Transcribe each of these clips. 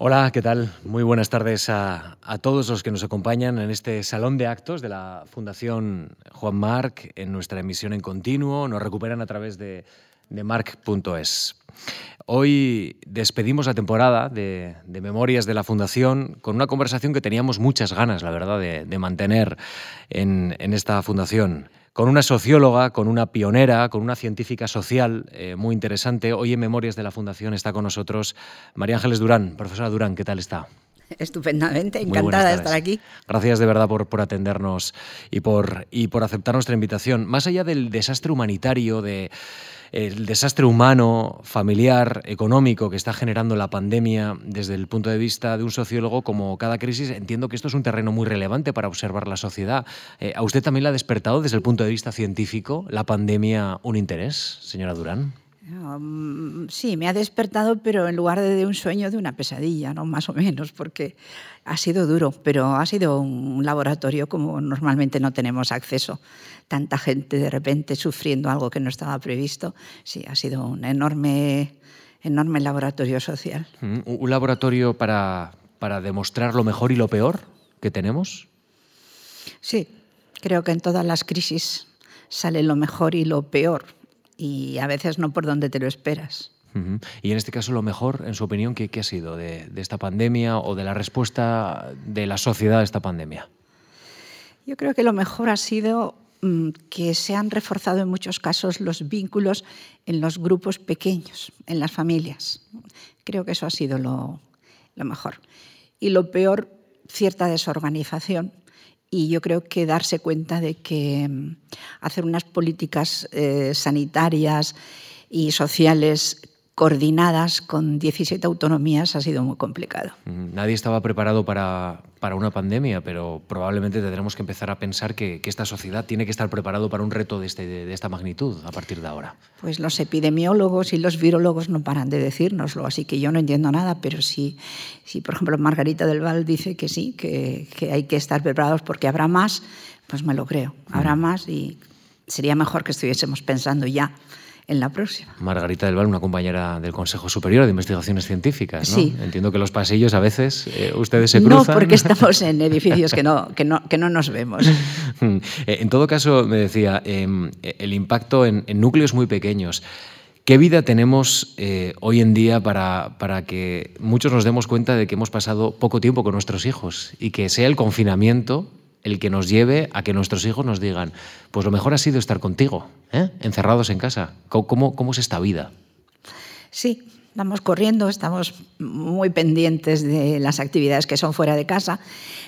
Hola, ¿qué tal? Muy buenas tardes a, todos los que nos acompañan en este salón de actos de la Fundación Juan Marc, en nuestra emisión en continuo. Nos recuperan a través de, de marc.es. Hoy despedimos la temporada de, Memorias de la Fundación con una conversación que teníamos muchas ganas, la verdad, de, mantener en, esta fundación con una socióloga, con una pionera, con una científica social eh, muy interesante. Hoy en Memorias de la Fundación está con nosotros María Ángeles Durán. Profesora Durán, ¿qué tal está? Estupendamente, encantada de estar aquí. Gracias de verdad por, por atendernos y por, y por aceptar nuestra invitación. Más allá del desastre humanitario, de el desastre humano, familiar, económico que está generando la pandemia desde el punto de vista de un sociólogo, como cada crisis, entiendo que esto es un terreno muy relevante para observar la sociedad. Eh, ¿A usted también le ha despertado desde el punto de vista científico la pandemia un interés, señora Durán? Um, sí, me ha despertado, pero en lugar de, un sueño, de una pesadilla, ¿no? más o menos, porque ha sido duro, pero ha sido un laboratorio como normalmente no tenemos acceso. Tanta gente de repente sufriendo algo que no estaba previsto. Sí, ha sido un enorme, enorme laboratorio social. Mm, ¿Un laboratorio para, para demostrar lo mejor y lo peor que tenemos? Sí, creo que en todas las crisis sale lo mejor y lo peor y a veces no por donde te lo esperas. Y en este caso, lo mejor, en su opinión, ¿qué, ha sido de, esta pandemia o de la respuesta de la sociedad a esta pandemia? Yo creo que lo mejor ha sido mm, que se han reforzado en muchos casos los vínculos en los grupos pequeños, en las familias. Creo que eso ha sido lo, lo mejor. Y lo peor, cierta desorganización y yo creo que darse cuenta de que mm, hacer unas políticas eh, sanitarias y sociales coordinadas con 17 autonomías ha sido muy complicado. Nadie estaba preparado para, para una pandemia, pero probablemente tendremos que empezar a pensar que, esta sociedad tiene que estar preparado para un reto de, este, de, esta magnitud a partir de ahora. Pues los epidemiólogos y los virólogos no paran de decírnoslo, así que yo no entiendo nada, pero si, si por ejemplo, Margarita del Val dice que sí, que, que hay que estar preparados porque habrá más, pues me lo creo, habrá más y sería mejor que estuviésemos pensando ya en la próxima. Margarita del Val, una compañera del Consejo Superior de Investigaciones Científicas, ¿no? Sí. Entiendo que los pasillos a veces eh, ustedes se cruzan. No, porque estamos en edificios que no, que no, que no nos vemos. Eh, en todo caso, me decía, em, el impacto en, núcleos muy pequeños. ¿Qué vida tenemos eh, hoy en día para, para, que muchos nos demos cuenta de que hemos pasado poco tiempo con nuestros hijos y que sea el confinamiento el que nos lleve a que nuestros hijos nos digan, pues lo mejor ha sido estar contigo, ¿eh? encerrados en casa. ¿Cómo, ¿Cómo, es esta vida? Sí, vamos corriendo, estamos muy pendientes de las actividades que son fuera de casa.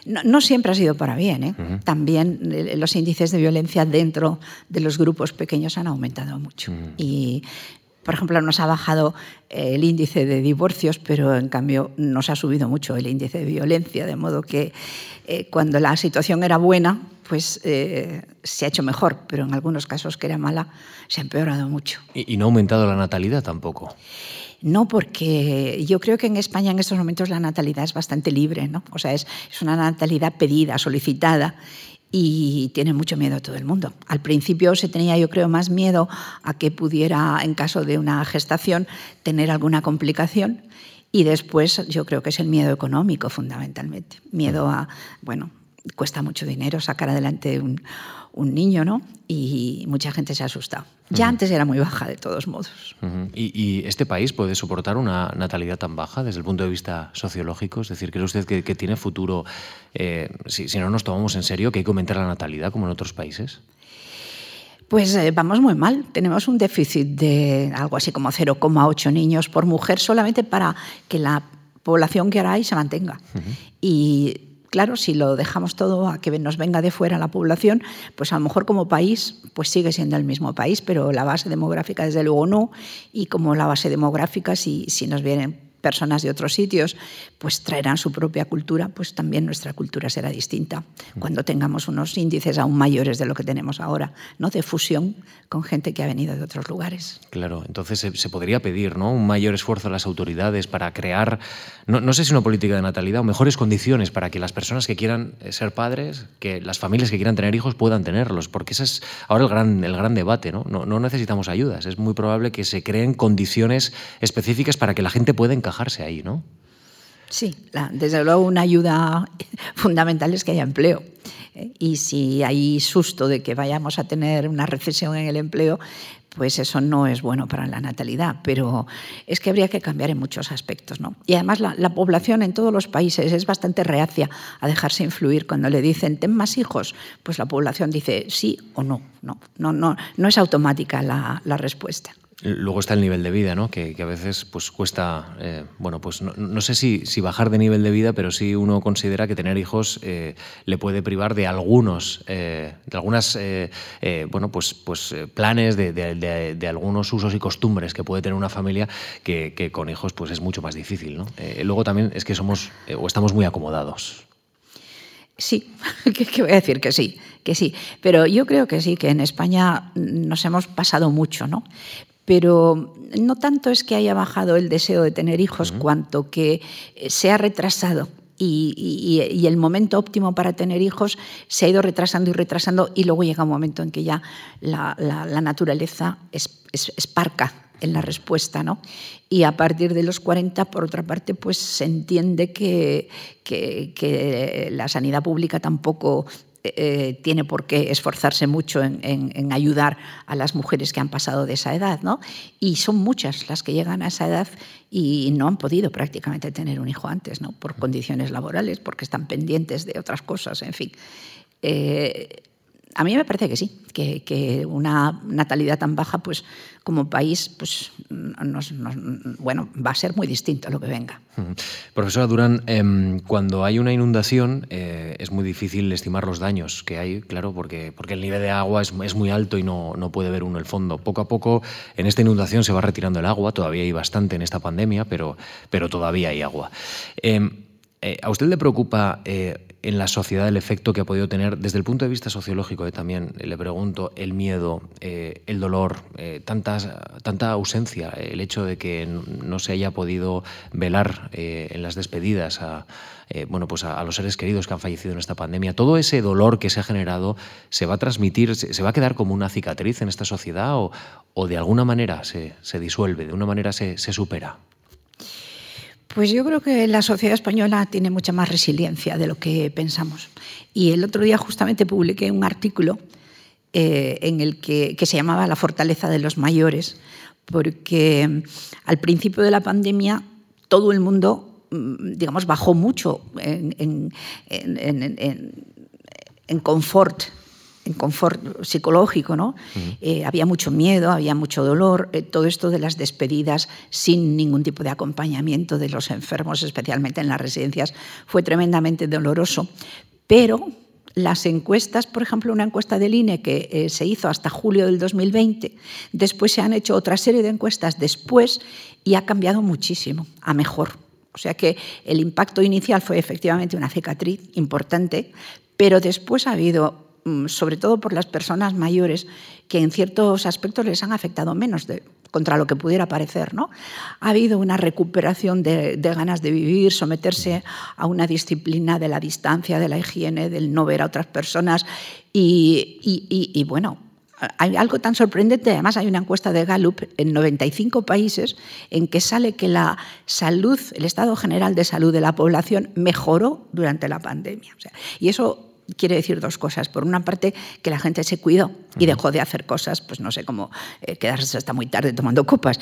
No, siempre ha sido para bien. ¿eh? También eh, los índices de violencia dentro de los grupos pequeños han aumentado mucho. Y por ejemplo, nos ha bajado el índice de divorcios, pero en cambio nos ha subido mucho el índice de violencia, de modo que eh, cuando la situación era buena, pues eh, se ha hecho mejor, pero en algunos casos que era mala, se ha empeorado mucho. ¿Y, no ha aumentado la natalidad tampoco? No, porque yo creo que en España en estos momentos la natalidad es bastante libre, ¿no? O sea, es, es una natalidad pedida, solicitada, y tiene mucho miedo todo el mundo. Al principio se tenía, yo creo, más miedo a que pudiera, en caso de una gestación, tener alguna complicación. Y después yo creo que es el miedo económico fundamentalmente. Miedo a, bueno, cuesta mucho dinero sacar adelante un, un niño, ¿no? Y mucha gente se ha asustado. Ya antes era muy baja, de todos modos. ¿Y, este país puede soportar una natalidad tan baja desde el punto de vista sociológico? Es decir, ¿cree usted que, tiene futuro, eh, si, si, no nos tomamos en serio, que hay que aumentar la natalidad como en otros países? Pues eh, vamos muy mal. Tenemos un déficit de algo así como 0,8 niños por mujer solamente para que la población que ahora hay se mantenga. Y Claro, si lo dejamos todo a que nos venga de fuera la población, pues a lo mejor como país pues sigue siendo el mismo país, pero la base demográfica desde luego no. Y como la base demográfica, si, si nos vienen personas de otros sitios, pues traerán su propia cultura, pues también nuestra cultura será distinta cuando tengamos unos índices aún mayores de lo que tenemos ahora, ¿no? de fusión con gente que ha venido de otros lugares. Claro, entonces se, podría pedir ¿no? un mayor esfuerzo a las autoridades para crear, no, no, sé si una política de natalidad o mejores condiciones para que las personas que quieran eh, ser padres, que las familias que quieran tener hijos puedan tenerlos, porque ese es ahora el gran, el gran debate, ¿no? No, no necesitamos ayudas, es muy probable que se creen condiciones específicas para que la gente pueda encajarse ahí, ¿no? Sí, desde luego una ayuda fundamental es que haya empleo. ¿eh? Y si hay susto de que vayamos a tener una recesión en el empleo, pues eso no es bueno para la natalidad, pero es que habría que cambiar en muchos aspectos. ¿no? Y además la, población en todos los países es bastante reacia a dejarse influir. Cuando le dicen, ten más hijos, pues la población dice sí o no. No, no, no, no es automática la, la respuesta. Luego está el nivel de vida, ¿no? que, a veces pues, cuesta, eh, bueno, pues no, sé si, si, bajar de nivel de vida, pero sí uno considera que tener hijos eh, le puede privar de algunos, eh, de algunas, bueno, pues, pues planes, de, de, algunos usos y costumbres que puede tener una familia que, que con hijos pues es mucho más difícil. ¿no? luego también es que somos o estamos muy acomodados. Sí, ¿qué voy a decir que sí, que sí. Pero yo creo que sí, que en España nos hemos pasado mucho, ¿no? Pero no tanto es que haya bajado el deseo de tener hijos, cuanto que eh, se ha retrasado y, el momento óptimo para tener hijos se ha ido retrasando y retrasando y luego llega un momento en que ya la, naturaleza es, parca en la respuesta, ¿no? Y a partir de los 40, por otra parte, pues se entiende que, que la sanidad pública tampoco eh, tiene por qué esforzarse mucho en, ayudar a las mujeres que han pasado de esa edad, ¿no? Y son muchas las que llegan a esa edad y no han podido prácticamente tener un hijo antes, ¿no? Por condiciones laborales, porque están pendientes de otras cosas, en fin. Eh, a mí me parece que sí, que, una natalidad tan baja, pues como país, pues bueno, va a ser muy distinto a lo que venga. Profesora Durán, em, cuando hay una inundación eh, es muy difícil estimar los daños que hay, claro, porque, porque el nivel de agua es, muy alto y no, no, puede ver uno el fondo. Poco a poco en esta inundación se va retirando el agua, todavía hay bastante en esta pandemia, pero, pero todavía hay agua. Em, eh, ¿A usted le preocupa eh, en la sociedad el efecto que ha podido tener desde el punto de vista sociológico? Eh, también le pregunto el miedo, el dolor, tanta ausencia, el hecho de que no se haya podido velar en las despedidas a, bueno, pues a, los seres queridos que han fallecido en esta pandemia. Todo ese dolor que se ha generado se va a transmitir, se, va a quedar como una cicatriz en esta sociedad o, de alguna manera se, disuelve, de una manera se supera. Pues yo creo que la sociedad española tiene mucha más resiliencia de lo que pensamos. Y el otro día justamente publiqué un artículo eh, en el que, se llamaba La fortaleza de los mayores, porque mm, al principio de la pandemia todo el mundo, mm, digamos, bajó mucho en, confort confort psicológico, ¿no? Eh, había mucho miedo, había mucho dolor, eh, todo esto de las despedidas sin ningún tipo de acompañamiento de los enfermos, especialmente en las residencias, fue tremendamente doloroso. Pero las encuestas, por ejemplo, una encuesta del INE que eh, se hizo hasta julio del 2020, después se han hecho otra serie de encuestas después y ha cambiado muchísimo, a mejor. O sea que el impacto inicial fue efectivamente una cicatriz importante, pero después ha habido sobre todo por las personas mayores, que en ciertos aspectos les han afectado menos de, contra lo que pudiera parecer. ¿no? Ha habido una recuperación de, ganas de vivir, someterse a una disciplina de la distancia, de la higiene, del no ver a otras personas. Y, bueno, hay algo tan sorprendente, además hay una encuesta de Gallup en 95 países en que sale que la salud, el estado general de salud de la población mejoró durante la pandemia. y eso quiere decir dos cosas. Por una parte, que la gente se cuidó y dejó de hacer cosas, pues no sé, cómo eh, quedarse hasta muy tarde tomando copas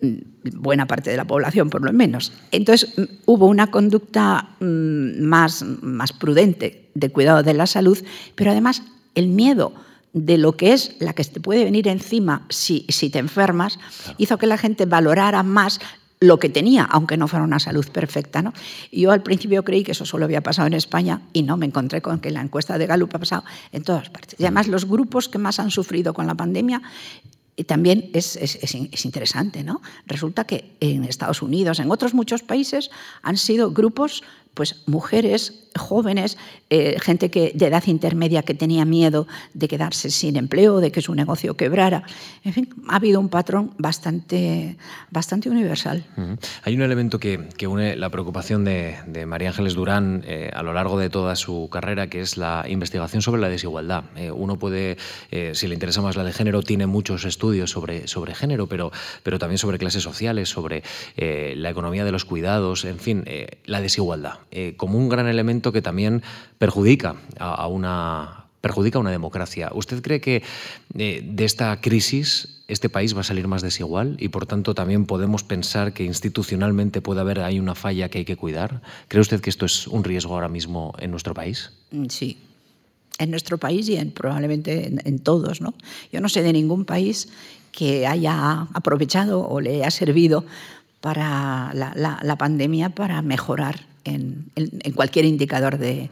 mm, buena parte de la población por lo menos. Entonces mm, hubo una conducta mm, más, más prudente de cuidado de la salud, pero además el miedo de lo que es la que te puede venir encima si, si te enfermas, hizo que la gente valorara más lo que tenía, aunque no fuera una salud perfecta. ¿no? Yo al principio creí que eso solo había pasado en España y no, me encontré con que la encuesta de Gallup ha pasado en todas partes. Y además los grupos que más han sufrido con la pandemia y también es, es, interesante, ¿no? Resulta que en Estados Unidos, en otros muchos países, han sido grupos pues mujeres jóvenes, eh, gente que, de edad intermedia que tenía miedo de quedarse sin empleo, de que su negocio quebrara. En fin, ha habido un patrón bastante, bastante universal. Hay un elemento que, une la preocupación de, María Ángeles Durán eh, a lo largo de toda su carrera, que es la investigación sobre la desigualdad. Eh, uno puede, si le interesa más la de género, tiene muchos estudios sobre, sobre género, pero, pero también sobre clases sociales, sobre la economía de los cuidados, en fin, la desigualdad, como un gran elemento que también perjudica a, una perjudica una democracia. ¿Usted cree que eh, de esta crisis este país va a salir más desigual y por tanto también podemos pensar que institucionalmente puede haber ahí una falla que hay que cuidar? ¿Cree usted que esto es un riesgo ahora mismo en nuestro país? Mm, sí, en nuestro país y en, probablemente en, todos. ¿no? Yo no sé de ningún país que haya aprovechado o le haya servido para la pandemia para mejorar en, cualquier indicador de,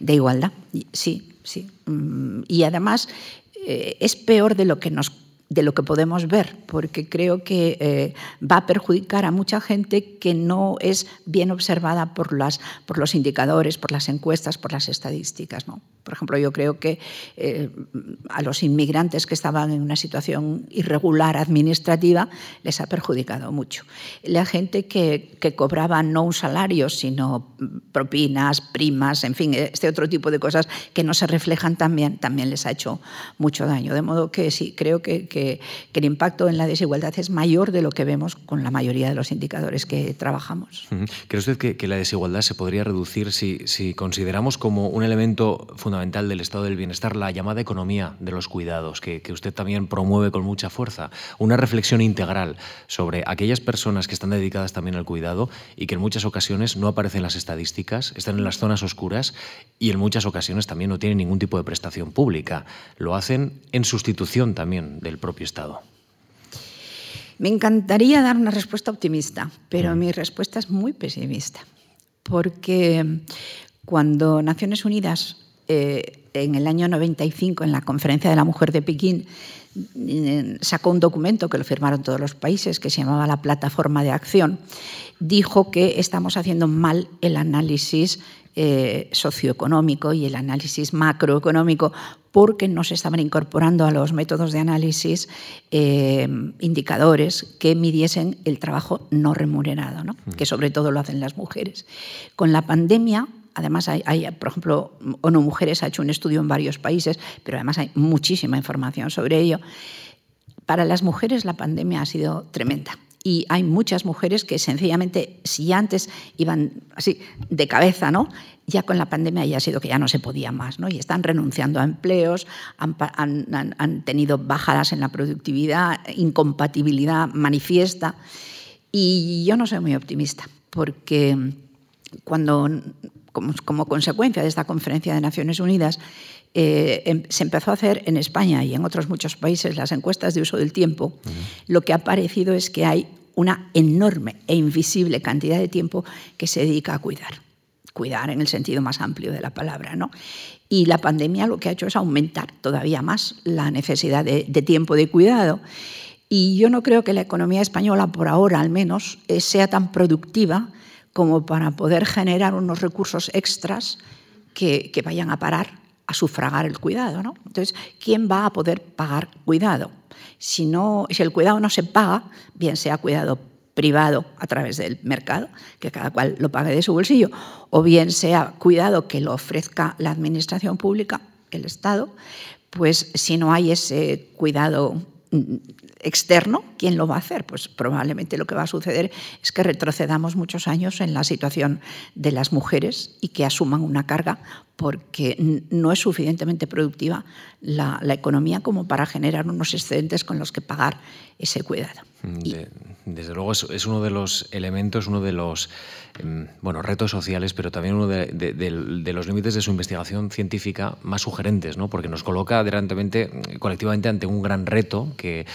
igualdad. Sí, sí. Mm, y además eh, es peor de lo que nos de lo que podemos ver, porque creo que eh, va a perjudicar a mucha gente que no es bien observada por, las, por los indicadores, por las encuestas, por las estadísticas. ¿no? Por ejemplo, yo creo que eh, a los inmigrantes que estaban en una situación irregular administrativa les ha perjudicado mucho. La gente que, que cobraba no un salario, sino propinas, primas, en fin, este otro tipo de cosas que no se reflejan también, también les ha hecho mucho daño. De modo que sí, creo que que, el impacto en la desigualdad es mayor de lo que vemos con la mayoría de los indicadores que trabajamos. ¿Cree usted que, la desigualdad se podría reducir si, si, consideramos como un elemento fundamental del estado del bienestar la llamada economía de los cuidados, que, que usted también promueve con mucha fuerza? Una reflexión integral sobre aquellas personas que están dedicadas también al cuidado y que en muchas ocasiones no aparecen en las estadísticas, están en las zonas oscuras y en muchas ocasiones también no tienen ningún tipo de prestación pública. Lo hacen en sustitución también del propio Estado? Me encantaría dar una respuesta optimista, pero mm. mi respuesta es muy pesimista, porque cuando Naciones Unidas eh, en el año 95, en la Conferencia de la Mujer de Pekín, eh, sacó un documento que lo firmaron todos los países, que se llamaba la Plataforma de Acción, dijo que estamos haciendo mal el análisis eh, socioeconómico y el análisis macroeconómico porque no se estaban incorporando a los métodos de análisis eh, indicadores que midiesen el trabajo no remunerado, que sobre todo lo hacen las mujeres. Con la pandemia Además, hay, por ejemplo, ONU Mujeres ha hecho un estudio en varios países, pero además hay muchísima información sobre ello. Para las mujeres la pandemia ha sido tremenda y hay muchas mujeres que sencillamente, si antes iban así de cabeza, ¿no? ya con la pandemia ya ha sido que ya no se podía más, ¿no? y están renunciando a empleos, han, tenido bajadas en la productividad, incompatibilidad manifiesta. Y yo no soy muy optimista, porque cuando, como, consecuencia de esta conferencia de Naciones Unidas, eh, em, se empezó a hacer en España y en otros muchos países las encuestas de uso del tiempo, lo que ha parecido es que hay una enorme e invisible cantidad de tiempo que se dedica a cuidar. Cuidar en el sentido más amplio de la palabra. ¿no? Y la pandemia lo que ha hecho es aumentar todavía más la necesidad de, tiempo de cuidado. Y yo no creo que la economía española, por ahora al menos, eh, sea tan productiva como para poder generar unos recursos extras que, vayan a parar a sufragar el cuidado. ¿no? Entonces, ¿quién va a poder pagar cuidado? Si, no, si el cuidado no se paga, bien sea cuidado privado a través del mercado, que cada cual lo pague de su bolsillo, o bien sea cuidado que lo ofrezca la administración pública, el Estado, pues si no hay ese cuidado externo, ¿quién lo va a hacer? Pues probablemente lo que va a suceder es que retrocedamos muchos años en la situación de las mujeres y que asuman una carga porque no es suficientemente productiva la, economía como para generar unos excedentes con los que pagar ese cuidado. Desde luego es, uno de los elementos, uno de los em, bueno, retos sociales, pero también uno de, los límites de su investigación científica más sugerentes, ¿no? porque nos coloca colectivamente ante un gran reto que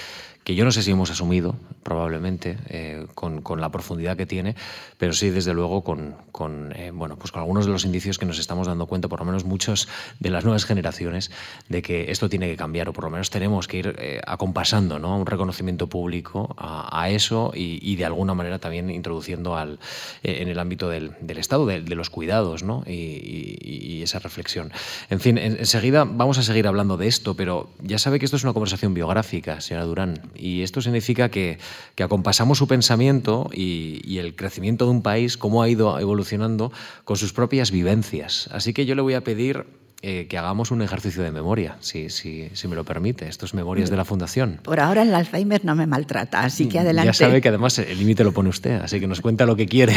que yo no sé si hemos asumido, probablemente, eh, con, con, la profundidad que tiene, pero sí, desde luego, con, con eh, bueno, pues con algunos de los indicios que nos estamos dando cuenta, por lo menos muchos de las nuevas generaciones, de que esto tiene que cambiar, o por lo menos tenemos que ir eh, acompasando ¿no? un reconocimiento público a, eso y, de alguna manera también introduciendo al, en el ámbito del, del Estado, de, los cuidados ¿no? y, esa reflexión. En fin, enseguida vamos a seguir hablando de esto, pero ya sabe que esto es una conversación biográfica, señora Durán, y esto significa que, que acompasamos su pensamiento y, y, el crecimiento de un país, cómo ha ido evolucionando con sus propias vivencias. Así que yo le voy a pedir eh, que hagamos un ejercicio de memoria, si, si, si, me lo permite. Esto es Memorias de la Fundación. Por ahora el Alzheimer no me maltrata, así que adelante. Ya sabe que además el límite lo pone usted, así que nos cuenta lo que quiere.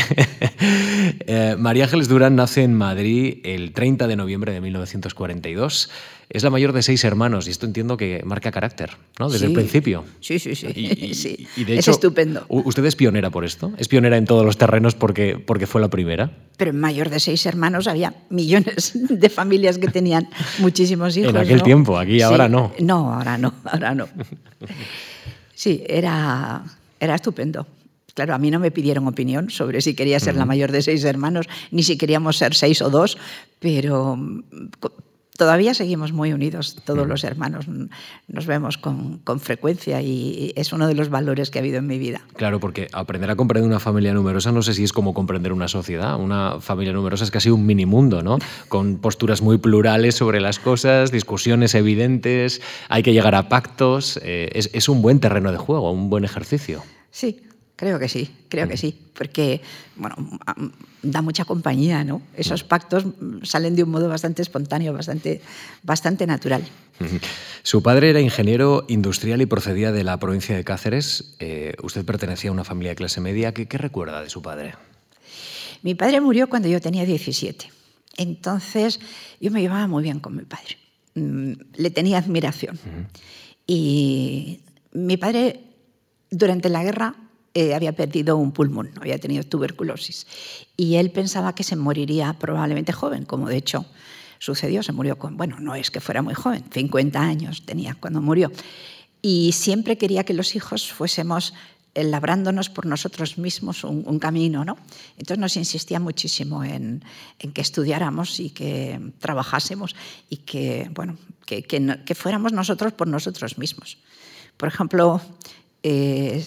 eh, María Ángeles Durán nace en Madrid el 30 de noviembre de 1942. Es la mayor de seis hermanos y esto entiendo que marca carácter, ¿no? Desde sí. el principio. Sí, sí, sí. Y, y, sí. y de es hecho, estupendo. ¿Usted es pionera por esto? ¿Es pionera en todos los terrenos porque, porque fue la primera? Pero en mayor de seis hermanos había millones de familias que tenían muchísimos hijos. En aquel ¿no? tiempo, aquí sí. ahora no. No, ahora no, ahora no. Sí, era, era estupendo. Claro, a mí no me pidieron opinión sobre si quería ser uh -huh. la mayor de seis hermanos, ni si queríamos ser seis o dos, pero todavía seguimos muy unidos, todos los hermanos. Nos vemos con, con, frecuencia y es uno de los valores que ha habido en mi vida. Claro, porque aprender a comprender una familia numerosa no sé si es como comprender una sociedad. Una familia numerosa es casi un mini mundo, ¿no? Con posturas muy plurales sobre las cosas, discusiones evidentes, hay que llegar a pactos. Eh, es, es un buen terreno de juego, un buen ejercicio. Sí, Creo que sí, creo que sí, porque bueno, da mucha compañía, ¿no? Esos pactos salen de un modo bastante espontáneo, bastante, bastante natural. Su padre era ingeniero industrial y procedía de la provincia de Cáceres. Eh, usted pertenecía a una familia de clase media. ¿Qué, ¿Qué, recuerda de su padre? Mi padre murió cuando yo tenía 17. Entonces yo me llevaba muy bien con mi padre. Mm, le tenía admiración. Uh -huh. Y mi padre, durante la guerra, eh, había perdido un pulmón, había tenido tuberculosis. Y él pensaba que se moriría probablemente joven, como de hecho sucedió, se murió con, bueno, no es que fuera muy joven, 50 años tenía cuando murió. Y siempre quería que los hijos fuésemos eh, labrándonos por nosotros mismos un, un, camino, ¿no? Entonces nos insistía muchísimo en, en, que estudiáramos y que trabajásemos y que, bueno, que, que, que fuéramos nosotros por nosotros mismos. Por ejemplo, eh,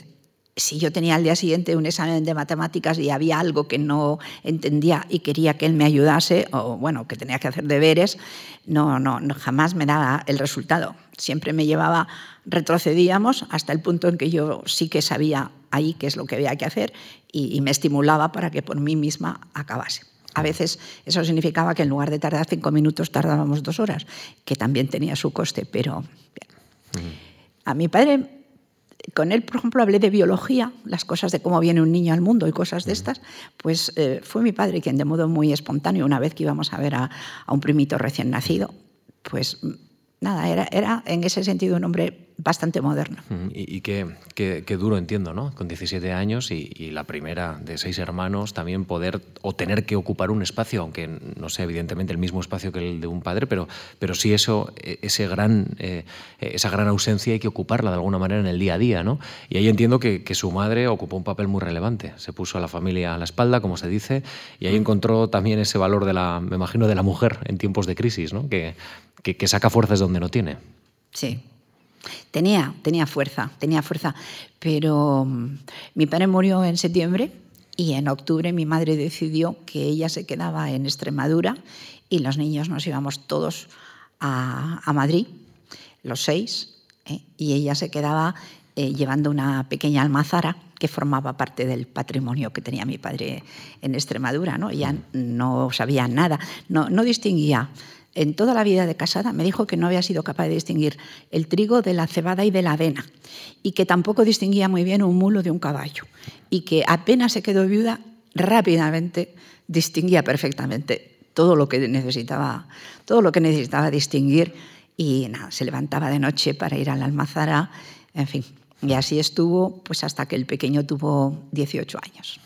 si yo tenía al día siguiente un examen de matemáticas y había algo que no entendía y quería que él me ayudase, o bueno, que tenía que hacer deberes, no, no, no jamás me daba el resultado. Siempre me llevaba, retrocedíamos hasta el punto en que yo sí que sabía ahí qué es lo que había que hacer y, y me estimulaba para que por mí misma acabase. A veces eso significaba que en lugar de tardar cinco minutos tardábamos dos horas, que también tenía su coste, pero bien. A mi padre con él, por ejemplo, hablé de biología, las cosas de cómo viene un niño al mundo y cosas de estas, pues eh, fue mi padre quien de modo muy espontáneo, una vez que íbamos a ver a, a un primito recién nacido, pues nada, era, era en ese sentido un hombre bastante moderno. Y, y qué, qué, qué, duro, entiendo, ¿no? Con 17 años y, y, la primera de seis hermanos, también poder o tener que ocupar un espacio, aunque no sea evidentemente el mismo espacio que el de un padre, pero, pero sí eso, e, ese gran, eh, esa gran ausencia hay que ocuparla de alguna manera en el día a día, ¿no? Y ahí entiendo que, que, su madre ocupó un papel muy relevante. Se puso a la familia a la espalda, como se dice, y ahí encontró también ese valor de la, me imagino, de la mujer en tiempos de crisis, ¿no? Que, que, que saca fuerzas donde no tiene. Sí, Tenía, tenía fuerza, tenía fuerza, pero um, mi padre murió en septiembre y en octubre mi madre decidió que ella se quedaba en Extremadura y los niños nos íbamos todos a, a Madrid, los seis, ¿eh? y ella se quedaba eh, llevando una pequeña almazara que formaba parte del patrimonio que tenía mi padre en Extremadura. ¿no? Ella no sabía nada, no, no distinguía en toda la vida de casada me dijo que no había sido capaz de distinguir el trigo de la cebada y de la avena y que tampoco distinguía muy bien un mulo de un caballo y que apenas se quedó viuda rápidamente distinguía perfectamente todo lo que necesitaba todo lo que necesitaba distinguir y nada, se levantaba de noche para ir a la almazara, en fin, y así estuvo pues hasta que el pequeño tuvo 18 años.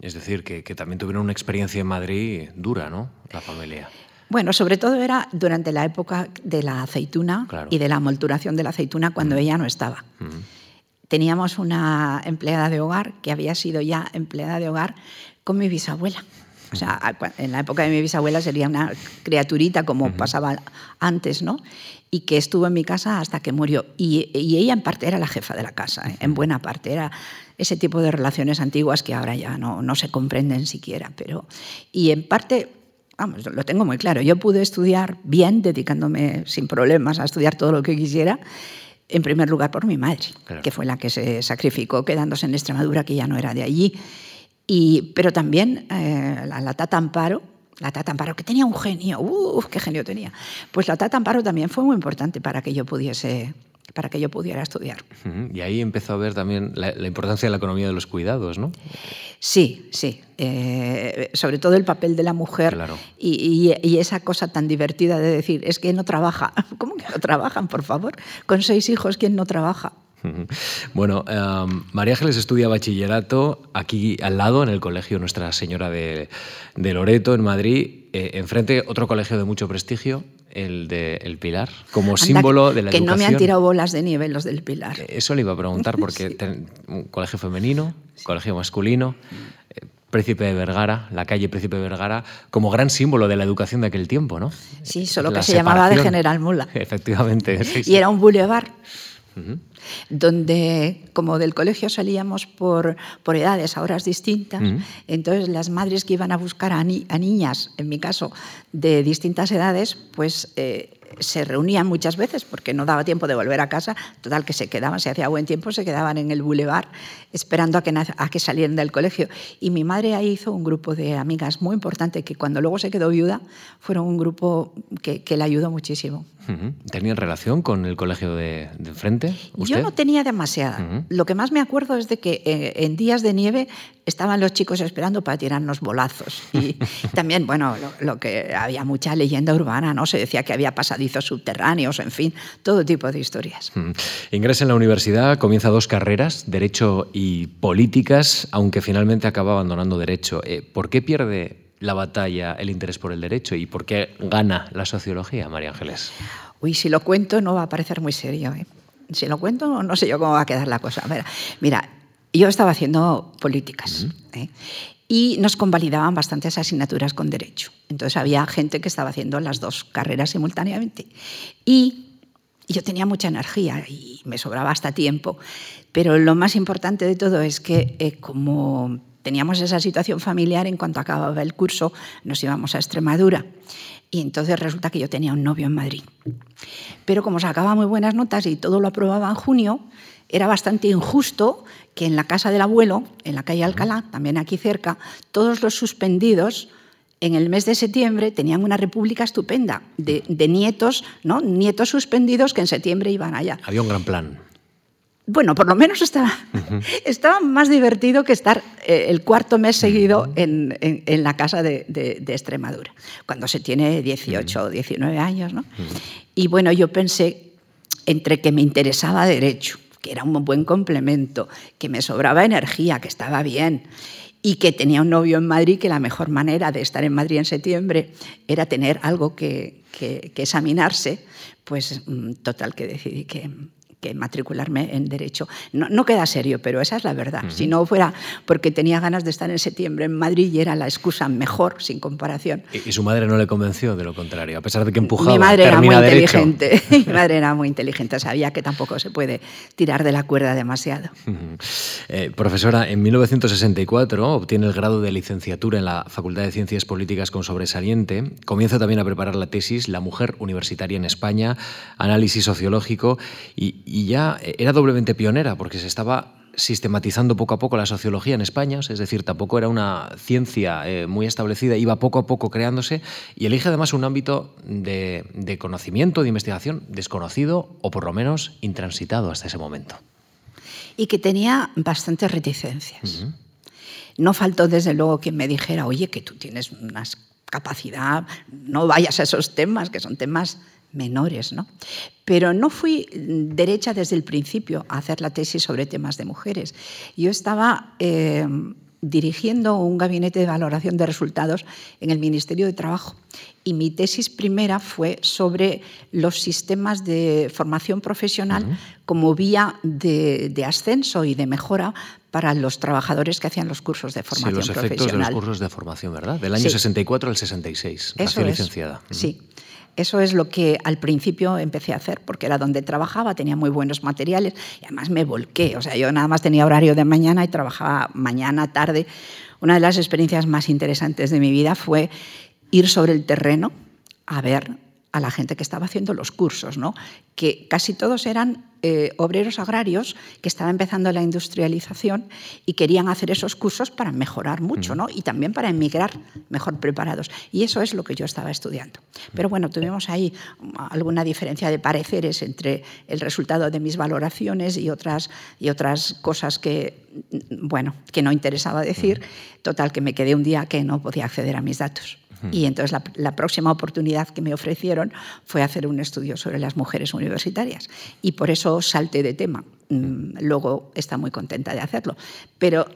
Es decir, que, que también tuvieron una experiencia en Madrid dura, ¿no? La familia. Bueno, sobre todo era durante la época de la aceituna claro. y de la molturación de la aceituna cuando mm. ella no estaba. Mm. teníamos una empleada de hogar que había sido ya empleada de hogar con mi bisabuela. O sea, en la época de mi bisabuela sería una criaturita como pasaba antes, ¿no? Y que estuvo en mi casa hasta que murió. Y, ella en parte era la jefa de la casa, ¿eh? en buena parte. Era ese tipo de relaciones antiguas que ahora ya no, no se comprenden siquiera. Pero, y en parte vamos, lo tengo muy claro. Yo pude estudiar bien, dedicándome sin problemas a estudiar todo lo que quisiera, en primer lugar por mi madre, que fue la que se sacrificó quedándose en Extremadura, que ya no era de allí. Y, pero también eh, la, Tata Amparo, la Tata Amparo, que tenía un genio, uff, qué genio tenía. Pues la Tata Amparo también fue muy importante para que yo pudiese para que yo pudiera estudiar. Y ahí empezó a ver también la, importancia de la economía de los cuidados, ¿no? Sí, sí. Eh, sobre todo el papel de la mujer y, y, esa cosa tan divertida de decir, es que no trabaja. ¿Cómo que no trabajan, por favor? Con seis hijos, ¿quién no trabaja? Bueno, em, María Ángeles estudia bachillerato aquí al lado, en el colegio Nuestra Señora de, Loreto, en Madrid. Eh, enfrente, otro colegio de mucho prestigio, el de El Pilar, como símbolo de la educación. Que no me han tirado bolas de nieve los del Pilar. Eh, eso le iba a preguntar, porque un colegio femenino, colegio masculino. Eh, Príncipe de Vergara, la calle Príncipe de Vergara, como gran símbolo de la educación de aquel tiempo, ¿no? Sí, solo que se llamaba de General Mula. Efectivamente. y era un donde como del colegio salíamos por, por edades a horas distintas, entonces las madres que iban a buscar a, niñas, en mi caso, de distintas edades, pues... Eh, se reunían muchas veces porque no daba tiempo de volver a casa, total que se quedaban, se hacía buen tiempo, se quedaban en el boulevard esperando a que, a que salieran del colegio. Y mi madre ahí hizo un grupo de amigas muy importante que cuando luego se quedó viuda, fueron un grupo que, que le ayudó muchísimo. ¿Tenían relación con el colegio de, de frente? Yo no tenía demasiada. Lo que más me acuerdo es de que eh, en días de nieve estaban los chicos esperando para tirarnos bolazos. Y también, bueno, lo, que había mucha leyenda urbana, ¿no? Se decía que había pasadizos subterráneos, en fin, todo tipo de historias. Ingresa en la universidad, comienza dos carreras, Derecho y Políticas, aunque finalmente acaba abandonando Derecho. Eh, ¿Por qué pierde la batalla el interés por el derecho y por qué gana la sociología, María Ángeles? Uy, si lo cuento no va a parecer muy serio. ¿eh? Si lo cuento no sé yo cómo va a quedar la cosa. Mira, mira yo estaba haciendo políticas ¿eh? Y nos convalidaban bastantes asignaturas con derecho. Entonces había gente que estaba haciendo las dos carreras simultáneamente. Y yo tenía mucha energía y me sobraba hasta tiempo. Pero lo más importante de todo es que eh, como teníamos esa situación familiar, en cuanto acababa el curso nos íbamos a Extremadura. Y entonces resulta que yo tenía un novio en Madrid. Pero como sacaba muy buenas notas y todo lo aprobaba en junio, era bastante injusto que en la casa del abuelo, en la calle Alcalá, también aquí cerca, todos los suspendidos en el mes de septiembre tenían una república estupenda de, nietos, ¿no? nietos suspendidos que en septiembre iban allá. Había un gran plan. Bueno, por lo menos estaba, estaba más divertido que estar eh, el cuarto mes seguido en, la casa de, Extremadura, cuando se tiene 18 o 19 años. ¿no? Y bueno, yo pensé entre que me interesaba derecho, que era un buen complemento, que me sobraba energía, que estaba bien, y que tenía un novio en Madrid, que la mejor manera de estar en Madrid en septiembre era tener algo que, que examinarse, pues mm, total que decidí que, que matricularme en Derecho. No, queda serio, pero esa es la verdad. Si no fuera porque tenía ganas de estar en septiembre en Madrid y era la excusa mejor, sin comparación. ¿Y, su madre no le convenció de lo contrario? A pesar de que empujaba. Mi madre era muy inteligente. Mi madre era muy inteligente. Sabía que tampoco se puede tirar de la cuerda demasiado. Eh, profesora, en 1964 obtiene el grado de licenciatura en la Facultad de Ciencias Políticas con sobresaliente. Comienza también a preparar la tesis La mujer universitaria en España, análisis sociológico y, y ya era doblemente pionera porque se estaba sistematizando poco a poco la sociología en España, es decir, tampoco era una ciencia eh, muy establecida, iba poco a poco creándose y elige además un ámbito de, conocimiento, de investigación desconocido o por lo menos intransitado hasta ese momento. Y que tenía bastantes reticencias. No faltó desde luego quien me dijera, oye, que tú tienes una capacidad, no vayas a esos temas, que son temas menores, ¿no? Pero no fui derecha desde el principio a hacer la tesis sobre temas de mujeres. Yo estaba eh, dirigiendo un gabinete de valoración de resultados en el Ministerio de Trabajo. Y mi tesis primera fue sobre los sistemas de formación profesional como vía de, ascenso y de mejora para los trabajadores que hacían los cursos de formación sí, los efectos de los cursos de formación, ¿verdad? Del año 64 al 66. Eso licenciada. Sí. Eso es lo que al principio empecé a hacer, porque era donde trabajaba, tenía muy buenos materiales y además me volqué. O sea, yo nada más tenía horario de mañana y trabajaba mañana, tarde. Una de las experiencias más interesantes de mi vida fue ir sobre el terreno a ver a la gente que estaba haciendo los cursos, ¿no? que casi todos eran eh, obreros agrarios que estaban empezando la industrialización y querían hacer esos cursos para mejorar mucho ¿no? y también para emigrar mejor preparados. Y eso es lo que yo estaba estudiando. Pero bueno, tuvimos ahí alguna diferencia de pareceres entre el resultado de mis valoraciones y otras, y otras cosas que, bueno, que no interesaba decir. Total, que me quedé un día que no podía acceder a mis datos. Y entonces la, próxima oportunidad que me ofrecieron fue hacer un estudio sobre las mujeres universitarias. Y por eso salté de tema. Mm, luego está muy contenta de hacerlo. Pero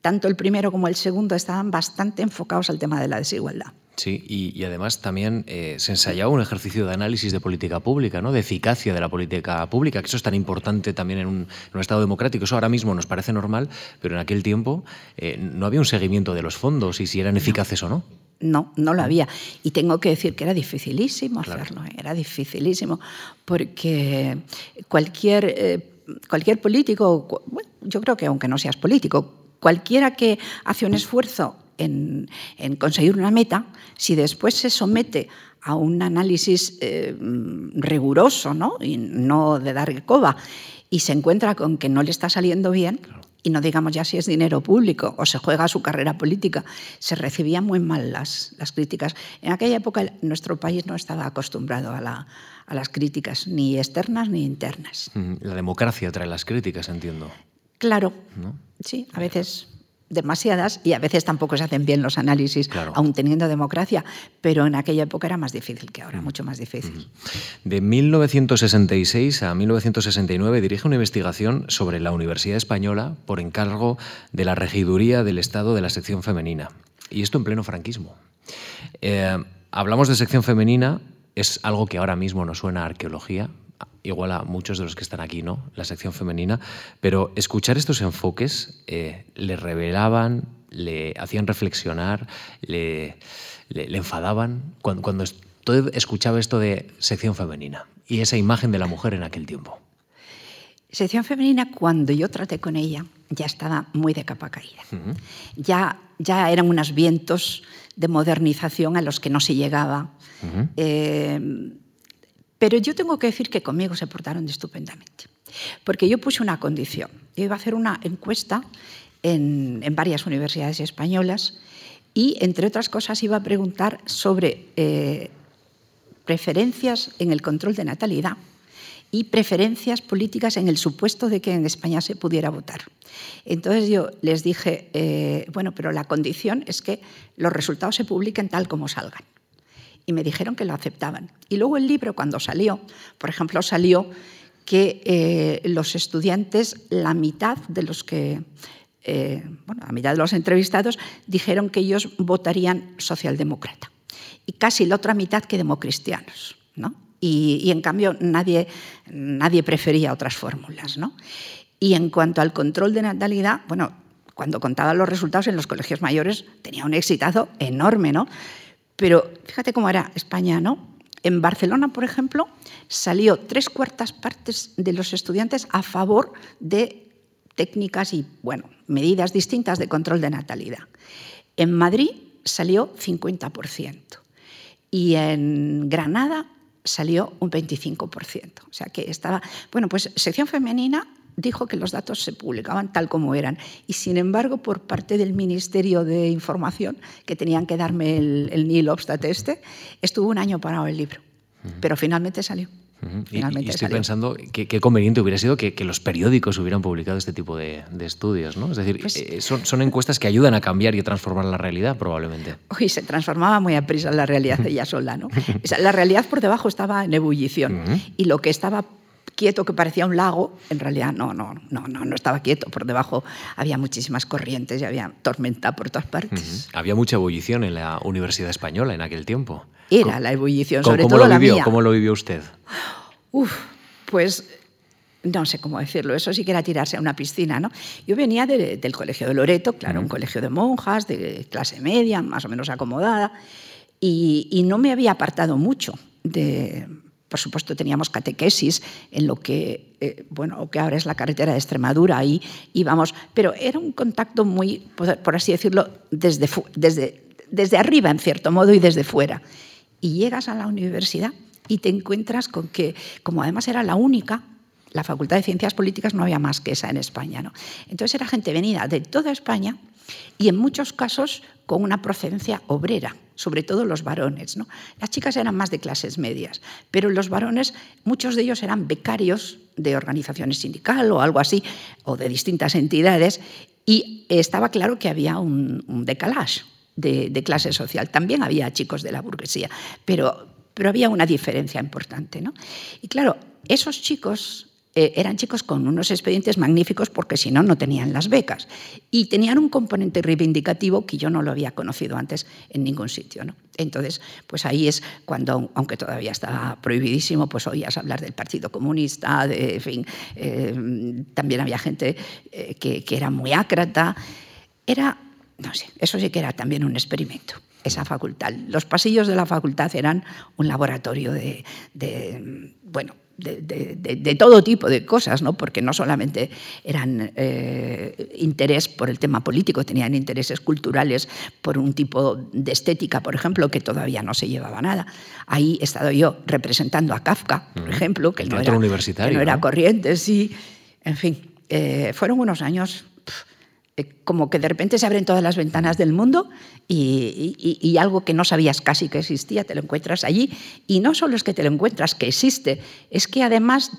tanto el primero como el segundo estaban bastante enfocados al tema de la desigualdad. Sí, y, además también eh, se ensayaba un ejercicio de análisis de política pública, ¿no? de eficacia de la política pública, que eso es tan importante también en un, Estado democrático. Eso ahora mismo nos parece normal, pero en aquel tiempo eh, no había un seguimiento de los fondos y si eran eficaces o no. No, no lo había. Y tengo que decir que era dificilísimo hacerlo, era dificilísimo, porque cualquier, eh, cualquier político, yo creo que aunque no seas político, cualquiera que hace un esfuerzo en, conseguir una meta, si después se somete a un análisis eh, riguroso ¿no? y no de dar coba y se encuentra con que no le está saliendo bien, y no digamos ya si es dinero público o se juega su carrera política, se recibían muy mal las, las críticas. En aquella época nuestro país no estaba acostumbrado a, la, a las críticas, ni externas ni internas. La democracia trae las críticas, entiendo. Claro, sí, a veces demasiadas y a veces tampoco se hacen bien los análisis, aún teniendo democracia, pero en aquella época era más difícil que ahora, mucho más difícil. De 1966 a 1969 dirige una investigación sobre la Universidad Española por encargo de la Regiduría del Estado de la sección femenina, y esto en pleno franquismo. Eh, hablamos de sección femenina, es algo que ahora mismo nos suena a arqueología, igual a muchos de los que están aquí, ¿no? La sección femenina, pero escuchar estos enfoques eh, le revelaban, le hacían reflexionar, le, enfadaban cuando, cuando escuchaba esto de sección femenina y esa imagen de la mujer en aquel tiempo. Sección femenina, cuando yo traté con ella, ya estaba muy de capa caída. ya, ya eran unos vientos de modernización a los que no se llegaba. Pero yo tengo que decir que conmigo se portaron estupendamente, porque yo puse una condición. Yo iba a hacer una encuesta en, varias universidades españolas y, entre otras cosas, iba a preguntar sobre eh, preferencias en el control de natalidad y preferencias políticas en el supuesto de que en España se pudiera votar. Entonces yo les dije, eh, bueno, pero la condición es que los resultados se publiquen tal como salgan y me dijeron que lo aceptaban. Y luego el libro, cuando salió, por ejemplo, salió que eh, los estudiantes, la mitad de los que, eh, bueno, la mitad de los entrevistados dijeron que ellos votarían socialdemócrata y casi la otra mitad que democristianos, ¿no? Y, en cambio nadie, nadie prefería otras fórmulas, ¿no? Y en cuanto al control de natalidad, bueno, cuando contaba los resultados en los colegios mayores tenía un exitazo enorme, ¿no? Pero fíjate cómo era España, ¿no? En Barcelona, por ejemplo, salió tres cuartas partes de los estudiantes a favor de técnicas y bueno, medidas distintas de control de natalidad. En Madrid salió 50% y en Granada salió un 25%. O sea que estaba, bueno, pues sección femenina dijo que los datos se publicaban tal como eran. Y sin embargo, por parte del Ministerio de Información, que tenían que darme el, el Nil Obstat este, estuvo un año parado el libro. Pero finalmente salió. y, estoy pensando que qué conveniente hubiera sido que, los periódicos hubieran publicado este tipo de, estudios, ¿no? Es decir, pues eh, son, encuestas que ayudan a cambiar y a transformar la realidad, probablemente. Uy, se transformaba muy a prisa la realidad ella sola, ¿no? la realidad por debajo estaba en ebullición y lo que estaba quieto que parecía un lago, en realidad no, no, no, no, no estaba quieto. Por debajo había muchísimas corrientes y había tormenta por todas partes. Había mucha ebullición en la Universidad Española en aquel tiempo. Era la ebullición, sobre todo lo la vivió? mía. ¿Cómo lo vivió usted? Uf, pues no sé cómo decirlo, eso sí que era tirarse a una piscina, ¿no? Yo venía del colegio de Loreto, claro, un colegio de monjas, de clase media, más o menos acomodada, y, y no me había apartado mucho de, por supuesto, teníamos catequesis en lo que, eh, bueno, que ahora es la carretera de Extremadura, ahí íbamos, pero era un contacto muy, por así decirlo, desde, desde, desde arriba, en cierto modo, y desde fuera. Y llegas a la universidad y te encuentras con que, como además era la única, la Facultad de Ciencias Políticas no había más que esa en España. ¿no? Entonces era gente venida de toda España y en muchos casos con una procedencia obrera, sobre todo los varones. ¿no? Las chicas eran más de clases medias, pero los varones, muchos de ellos eran becarios de organizaciones sindical o algo así, o de distintas entidades, y estaba claro que había un, un de, de, clase social. También había chicos de la burguesía, pero, pero había una diferencia importante. ¿no? Y claro, esos chicos eh, eran chicos con unos expedientes magníficos porque si no, no tenían las becas. Y tenían un componente reivindicativo que yo no lo había conocido antes en ningún sitio. ¿no? Entonces, pues ahí es cuando, aunque todavía estaba prohibidísimo, pues oías hablar del Partido Comunista, de, en fin, eh, también había gente eh, que, era muy ácrata. Era, no sé, eso sí que era también un experimento esa facultad. Los pasillos de la facultad eran un laboratorio de, de bueno, de, de, de, de, todo tipo de cosas, ¿no? porque no solamente eran eh, interés por el tema político, tenían intereses culturales por un tipo de estética, por ejemplo, que todavía no se llevaba nada. Ahí he estado yo representando a Kafka, por ejemplo, que, no era, que no era ¿no? corriente, sí. En fin, eh, fueron unos años como que de repente se abren todas las ventanas del mundo y, y, y, algo que no sabías casi que existía, te lo encuentras allí. Y no solo es que te lo encuentras, que existe, es que además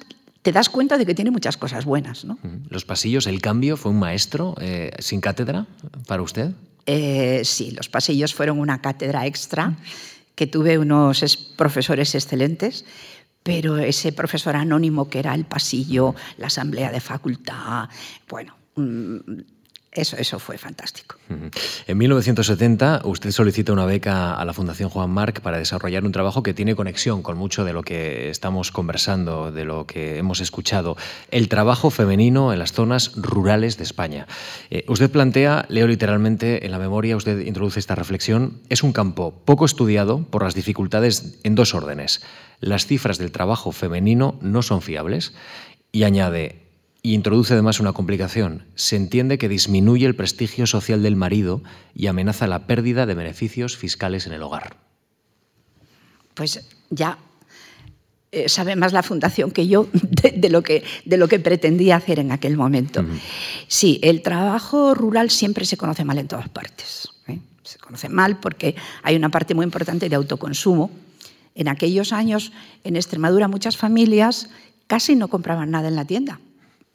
te das cuenta de que tiene muchas cosas buenas. ¿no? ¿Los pasillos, el cambio, fue un maestro eh, sin cátedra para usted? Eh, sí, los pasillos fueron una cátedra extra, que tuve unos profesores excelentes, pero ese profesor anónimo que era el pasillo, la asamblea de facultad, bueno, mm, eso, eso fue fantástico. En 1970 usted solicita una beca a la Fundación Juan Marc para desarrollar un trabajo que tiene conexión con mucho de lo que estamos conversando, de lo que hemos escuchado, el trabajo femenino en las zonas rurales de España. Eh, usted plantea, leo literalmente en la memoria, usted introduce esta reflexión, es un campo poco estudiado por las dificultades en dos órdenes. Las cifras del trabajo femenino no son fiables y añade, y introduce además una complicación. Se entiende que disminuye el prestigio social del marido y amenaza la pérdida de beneficios fiscales en el hogar. Pues ya eh, sabe más la fundación que yo de, de, lo que, de lo que pretendía hacer en aquel momento. Uh -huh. Sí, el trabajo rural siempre se conoce mal en todas partes. ¿eh? Se conoce mal porque hay una parte muy importante de autoconsumo. En aquellos años, en Extremadura, muchas familias casi no compraban nada en la tienda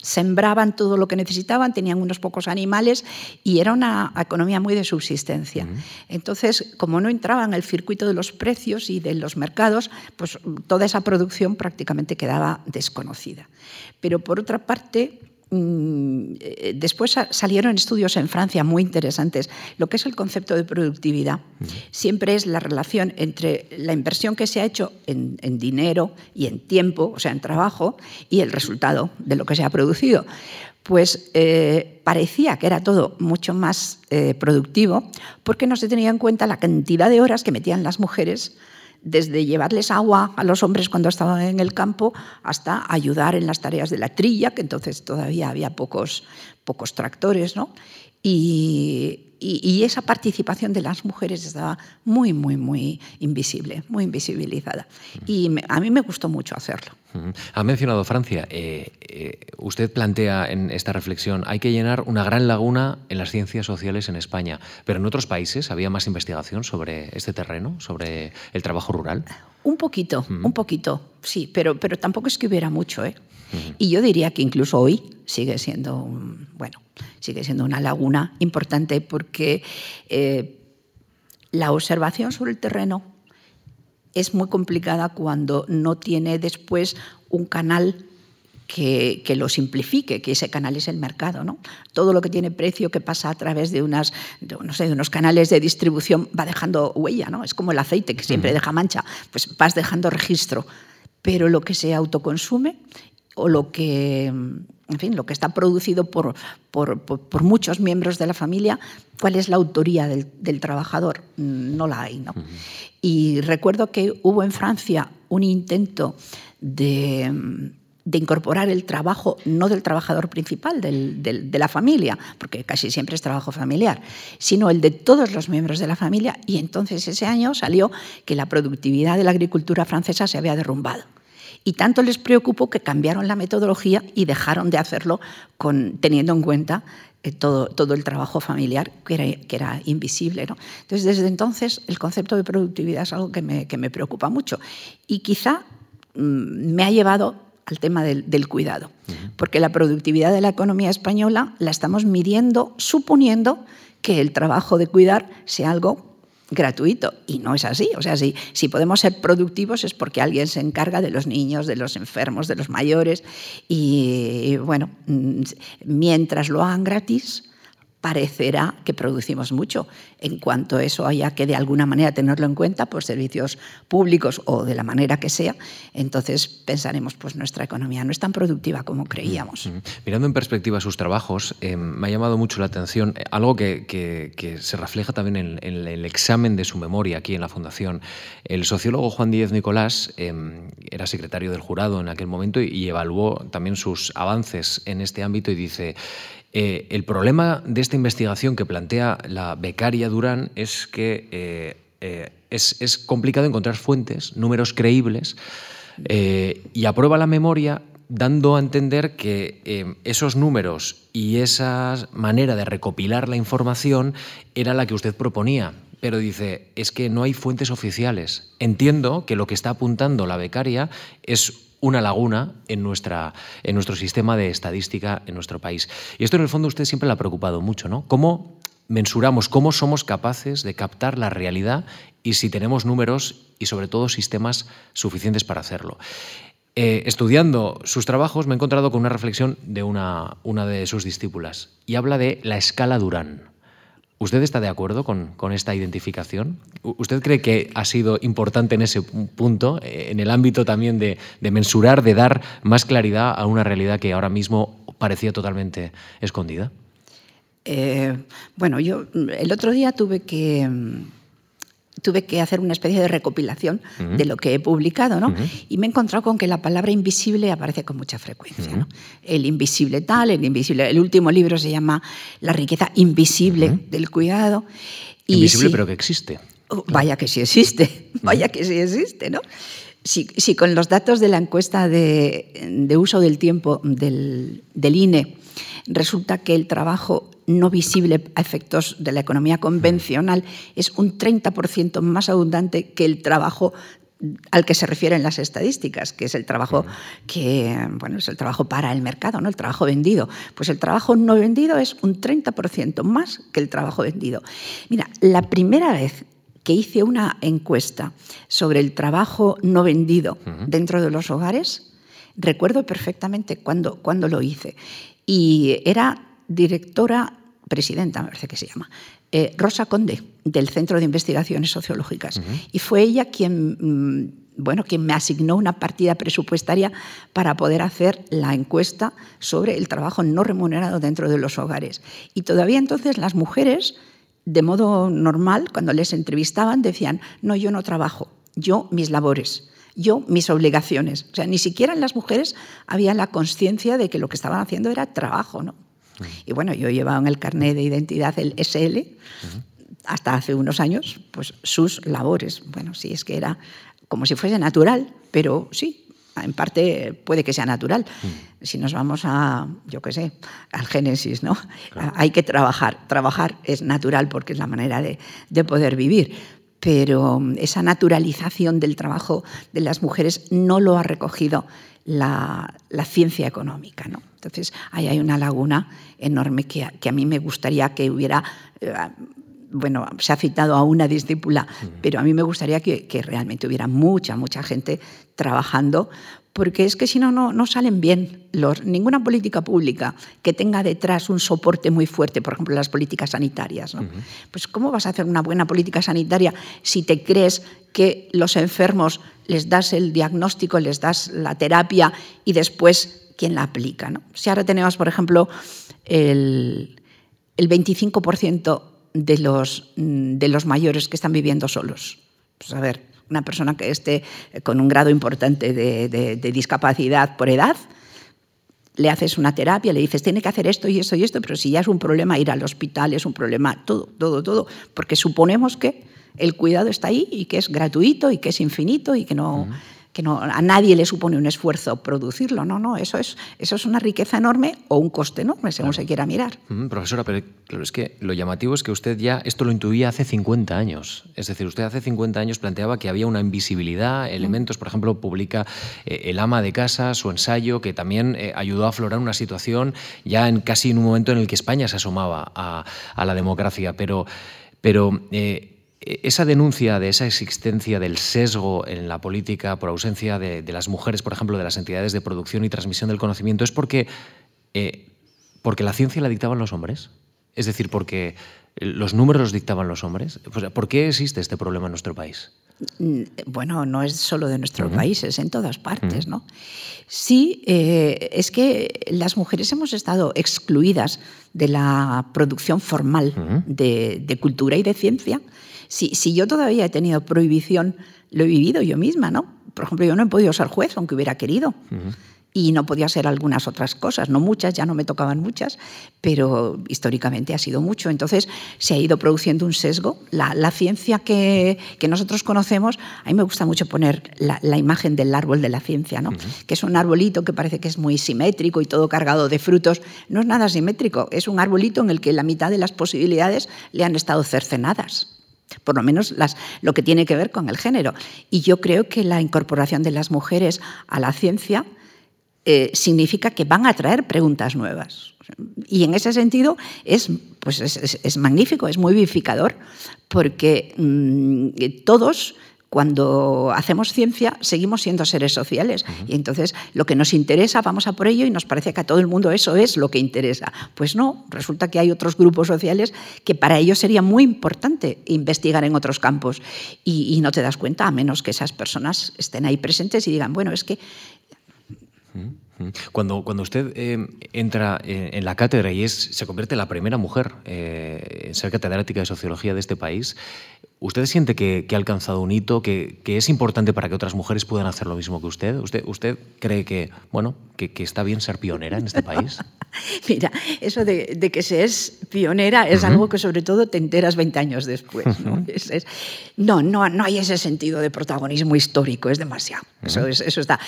sembraban todo lo que necesitaban, tenían unos pocos animales y era una economía muy de subsistencia. Entonces, como no entraba en el circuito de los precios y de los mercados, pues toda esa producción prácticamente quedaba desconocida. Pero por otra parte, después salieron estudios en Francia muy interesantes. Lo que es el concepto de productividad siempre es la relación entre la inversión que se ha hecho en, en, dinero y en tiempo, o sea, en trabajo, y el resultado de lo que se ha producido. Pues eh, parecía que era todo mucho más eh, productivo porque no se tenía en cuenta la cantidad de horas que metían las mujeres desde llevarles agua a los hombres cuando estaban en el campo hasta ayudar en las tareas de la trilla, que entonces todavía había pocos, pocos tractores, ¿no? Y, y, y, esa participación de las mujeres estaba muy, muy, muy invisible, muy invisibilizada. Y me, a mí me gustó mucho hacerlo. Ha mencionado Francia. Eh, eh, usted plantea en esta reflexión, hay que llenar una gran laguna en las ciencias sociales en España, pero en otros países había más investigación sobre este terreno, sobre el trabajo rural. Un poquito, un poquito, sí, pero, pero tampoco es que hubiera mucho. ¿eh? Uh -huh. Y yo diría que incluso hoy sigue siendo, un, bueno, sigue siendo una laguna importante porque eh, la observación sobre el terreno es muy complicada cuando no tiene después un canal que, lo simplifique, que ese canal es el mercado. ¿no? Todo lo que tiene precio que pasa a través de, unas, no sé, de unos canales de distribución va dejando huella, ¿no? es como el aceite que siempre deja mancha, pues vas dejando registro. Pero lo que se autoconsume o lo que, en fin, lo que está producido por, por, muchos miembros de la familia, ¿cuál es la autoría del, trabajador? No la hay. ¿no? Y recuerdo que hubo en Francia un intento de, incorporar el trabajo, no del trabajador principal, de la familia, porque casi siempre es trabajo familiar, sino el de todos los miembros de la familia. Y entonces ese año salió que la productividad de la agricultura francesa se había derrumbado. Y tanto les preocupó que cambiaron la metodología y dejaron de hacerlo con, teniendo en cuenta eh, todo, todo, el trabajo familiar que era, que era invisible. ¿no? Entonces, desde entonces, el concepto de productividad es algo que me, que me preocupa mucho. Y quizá mm, me ha llevado al tema del, del cuidado, porque la productividad de la economía española la estamos midiendo suponiendo que el trabajo de cuidar sea algo gratuito. Y no es así. O sea, si, si podemos ser productivos es porque alguien se encarga de los niños, de los enfermos, de los mayores. Y bueno, mm, mientras lo hagan gratis, parecerá que producimos mucho. En cuanto a eso haya que de alguna manera tenerlo en cuenta por servicios públicos o de la manera que sea, entonces pensaremos, pues nuestra economía no es tan productiva como creíamos. Mirando en perspectiva sus trabajos, eh, me ha llamado mucho la atención eh, algo que, se refleja también en, el examen de su memoria aquí en la Fundación. El sociólogo Juan Díez Nicolás eh, era secretario del jurado en aquel momento y evaluó también sus avances en este ámbito y dice, eh, el problema de esta investigación que plantea la becaria Durán es que eh, eh, es, complicado encontrar fuentes, números creíbles, y aprueba la memoria dando a entender que esos números y esa manera de recopilar la información era la que usted proponía. Pero dice, es que no hay fuentes oficiales. Entiendo que lo que está apuntando la becaria es una laguna en, nuestra, en nuestro sistema de estadística en nuestro país. Y esto en el fondo usted siempre le ha preocupado mucho, ¿no? ¿Cómo mensuramos, cómo somos capaces de captar la realidad y si tenemos números y sobre todo sistemas suficientes para hacerlo? Eh, estudiando sus trabajos me he encontrado con una reflexión de una, una de sus discípulas y habla de la escala Durán. ¿Usted está de acuerdo con, esta identificación? ¿Usted cree que ha sido importante en ese punto, en el ámbito también de, mensurar, de dar más claridad a una realidad que ahora mismo parecía totalmente escondida? Eh, bueno, yo el otro día tuve que tuve que hacer una especie de recopilación de lo que he publicado, ¿no? Y me he encontrado con que la palabra invisible aparece con mucha frecuencia, ¿no? El invisible tal, el invisible. El último libro se llama La riqueza invisible del cuidado. invisible, pero que existe. Oh, vaya que sí existe, vaya que sí existe, ¿no? Si, con los datos de la encuesta de, uso del tiempo del, del INE resulta que el trabajo no visible a efectos de la economía convencional es un 30% más abundante que el trabajo al que se refieren las estadísticas, que es el trabajo que bueno, es el trabajo para el mercado, ¿no? El trabajo vendido. Pues el trabajo no vendido es un 30% más que el trabajo vendido. Mira, la primera vez que hice una encuesta sobre el trabajo no vendido dentro de los hogares, recuerdo perfectamente cuando, cuando lo hice. Y era directora presidenta, me parece que se llama, eh, Rosa Conde, del Centro de Investigaciones Sociológicas. Y fue ella quien, mm, bueno, quien me asignó una partida presupuestaria para poder hacer la encuesta sobre el trabajo no remunerado dentro de los hogares. Y todavía entonces las mujeres, de modo normal, cuando les entrevistaban, decían, no, yo no trabajo, yo mis labores yo mis obligaciones. O sea, ni siquiera en las mujeres había la conciencia de que lo que estaban haciendo era trabajo, ¿no? Y bueno, yo llevaba en el carnet de identidad el SL hasta hace unos años, pues sus labores. Bueno, sí, es que era como si fuese natural, pero sí, en parte puede que sea natural. Si nos vamos a, yo qué sé, al Génesis, ¿no? Hay que trabajar. Trabajar es natural porque es la manera de, de poder vivir pero esa naturalización del trabajo de las mujeres no lo ha recogido la, ciencia económica. ¿no? Entonces, ahí hay una laguna enorme que, a mí me gustaría que hubiera... Bueno, se ha citado a una discípula, pero a mí me gustaría que, realmente hubiera mucha, mucha gente trabajando porque es que si no, no salen bien. Los, ninguna política pública que tenga detrás un soporte muy fuerte, por ejemplo, las políticas sanitarias. ¿no? Pues ¿cómo vas a hacer una buena política sanitaria si te crees que los enfermos les das el diagnóstico, les das la terapia y después quién la aplica? ¿no? Si ahora tenemos, por ejemplo, el, el 25% de los, de los mayores que están viviendo solos. Pues a ver, una persona que esté con un grado importante de, discapacidad por edad, le haces una terapia, le dices, tiene que hacer esto y esto y esto, pero si ya es un problema ir al hospital, es un problema todo, todo, todo, porque suponemos que el cuidado está ahí y que es gratuito y que es infinito y que no que no, a nadie le supone un esfuerzo producirlo. No, no, eso es, eso es una riqueza enorme o un coste enorme, según se quiera mirar. profesora, pero claro, es que lo llamativo es que usted ya esto lo intuía hace 50 años. Es decir, usted hace 50 años planteaba que había una invisibilidad, elementos, por ejemplo, publica eh, El ama de casa, su ensayo, que también eh, ayudó a aflorar una situación ya en casi en un momento en el que España se asomaba a, la democracia. Pero, pero eh, esa denuncia de esa existencia del sesgo en la política por ausencia de, las mujeres, por ejemplo, de las entidades de producción y transmisión del conocimiento, es porque, eh, porque la ciencia la dictaban los hombres. Es decir, porque los números los dictaban los hombres. ¿Por qué existe este problema en nuestro país? Mm, bueno, no es solo de nuestro país, es en todas partes, ¿no? Sí, eh, es que las mujeres hemos estado excluidas de la producción formal de, de cultura y de ciencia si, yo todavía he tenido prohibición, lo he vivido yo misma, ¿no? Por ejemplo, yo no he podido ser juez, aunque hubiera querido. Y no podía ser algunas otras cosas, no muchas, ya no me tocaban muchas, pero históricamente ha sido mucho. Entonces se ha ido produciendo un sesgo. La, ciencia que, nosotros conocemos, a mí me gusta mucho poner la, imagen del árbol de la ciencia, ¿no? que es un arbolito que parece que es muy simétrico y todo cargado de frutos. No es nada simétrico, es un arbolito en el que la mitad de las posibilidades le han estado cercenadas por lo menos lo que tiene que ver con el género. Y yo creo que la incorporación de las mujeres a la ciencia eh, significa que van a traer preguntas nuevas. Y en ese sentido es, pues es, magnífico, es muy vivificador, porque mm, todos cuando hacemos ciencia seguimos siendo seres sociales. Y entonces lo que nos interesa vamos a por ello y nos parece que a todo el mundo eso es lo que interesa. Pues no, resulta que hay otros grupos sociales que para ellos sería muy importante investigar en otros campos. Y, no te das cuenta a menos que esas personas estén ahí presentes y digan, bueno, es que... Cuando, cuando usted eh, entra en la cátedra y es, se convierte en la primera mujer eh, en ser catedrática de sociología de este país, ¿usted siente que, ha alcanzado un hito, que, es importante para que otras mujeres puedan hacer lo mismo que usted? ¿Usted, usted cree que, bueno, que, está bien ser pionera en este país? Mira, eso de, que se es pionera es algo que sobre todo te enteras 20 años después. ¿no? no, no, hay ese sentido de protagonismo histórico, es demasiado. eso, eso está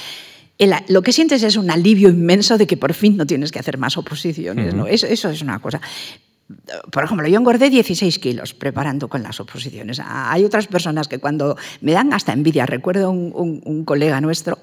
lo que sientes es un alivio inmenso de que por fin no tienes que hacer más oposiciones. ¿no? Eso, eso, es una cosa. Por ejemplo, yo engordé 16 kilos preparando con las oposiciones. Hay otras personas que cuando me dan hasta envidia, recuerdo un, un colega nuestro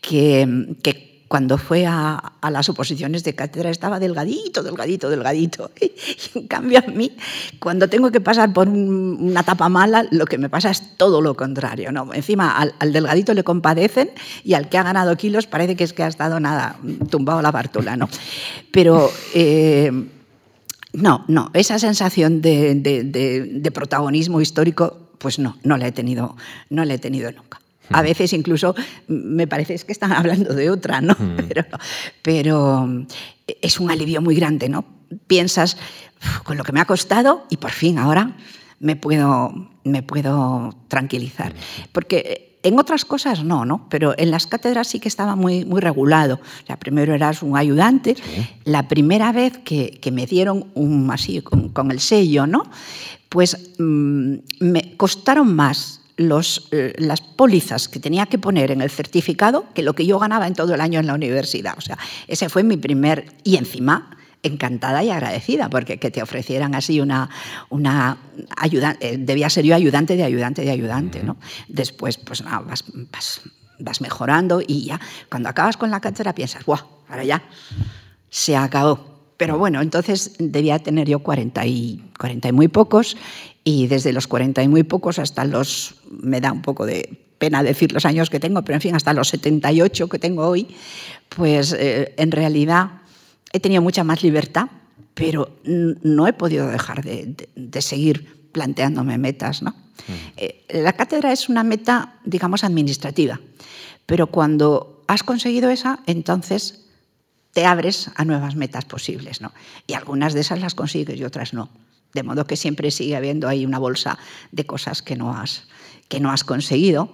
que, que cuando fue a, las oposiciones de cátedra estaba delgadito, delgadito, delgadito. Y en cambio a mí, cuando tengo que pasar por una etapa mala, lo que me pasa es todo lo contrario. ¿no? Encima al, delgadito le compadecen y al que ha ganado kilos parece que es que ha estado nada, tumbado la bartola. ¿no? Pero... Eh, no, no, esa sensación de, de, protagonismo histórico, pues no, no la he tenido, no la he tenido nunca. A veces incluso me parece que están hablando de otra, ¿no? Pero, es un alivio muy grande, ¿no? Piensas con lo que me ha costado y por fin ahora me puedo, me puedo tranquilizar. Porque en otras cosas no, ¿no? Pero en las cátedras sí que estaba muy, muy regulado. O sea, primero eras un ayudante. La primera vez que, me dieron un, así con, el sello, ¿no? Pues mm, me costaron más los, eh, las pólizas que tenía que poner en el certificado que lo que yo ganaba en todo el año en la universidad. O sea, ese fue mi primer... Y encima encantada y agradecida, porque que te ofrecieran así una, una ayuda, eh, debía ser yo ayudante de ayudante de ayudante, ¿no? Después, pues nada, vas, vas, mejorando y ya, cuando acabas con la cátedra piensas, ¡guau! Ahora ya se acabó. Pero bueno, entonces debía tener yo 40 y, 40 y muy pocos y desde los 40 y muy pocos hasta los, me da un poco de pena decir los años que tengo, pero en fin, hasta los 78 que tengo hoy, pues eh, en realidad he tenido mucha más libertad, pero no he podido dejar de, seguir planteándome metas. ¿no? Eh, la cátedra es una meta, digamos, administrativa, pero cuando has conseguido esa, entonces te abres a nuevas metas posibles. ¿no? Y algunas de esas las consigues y otras no. De modo que siempre sigue habiendo ahí una bolsa de cosas que no has, que no has conseguido.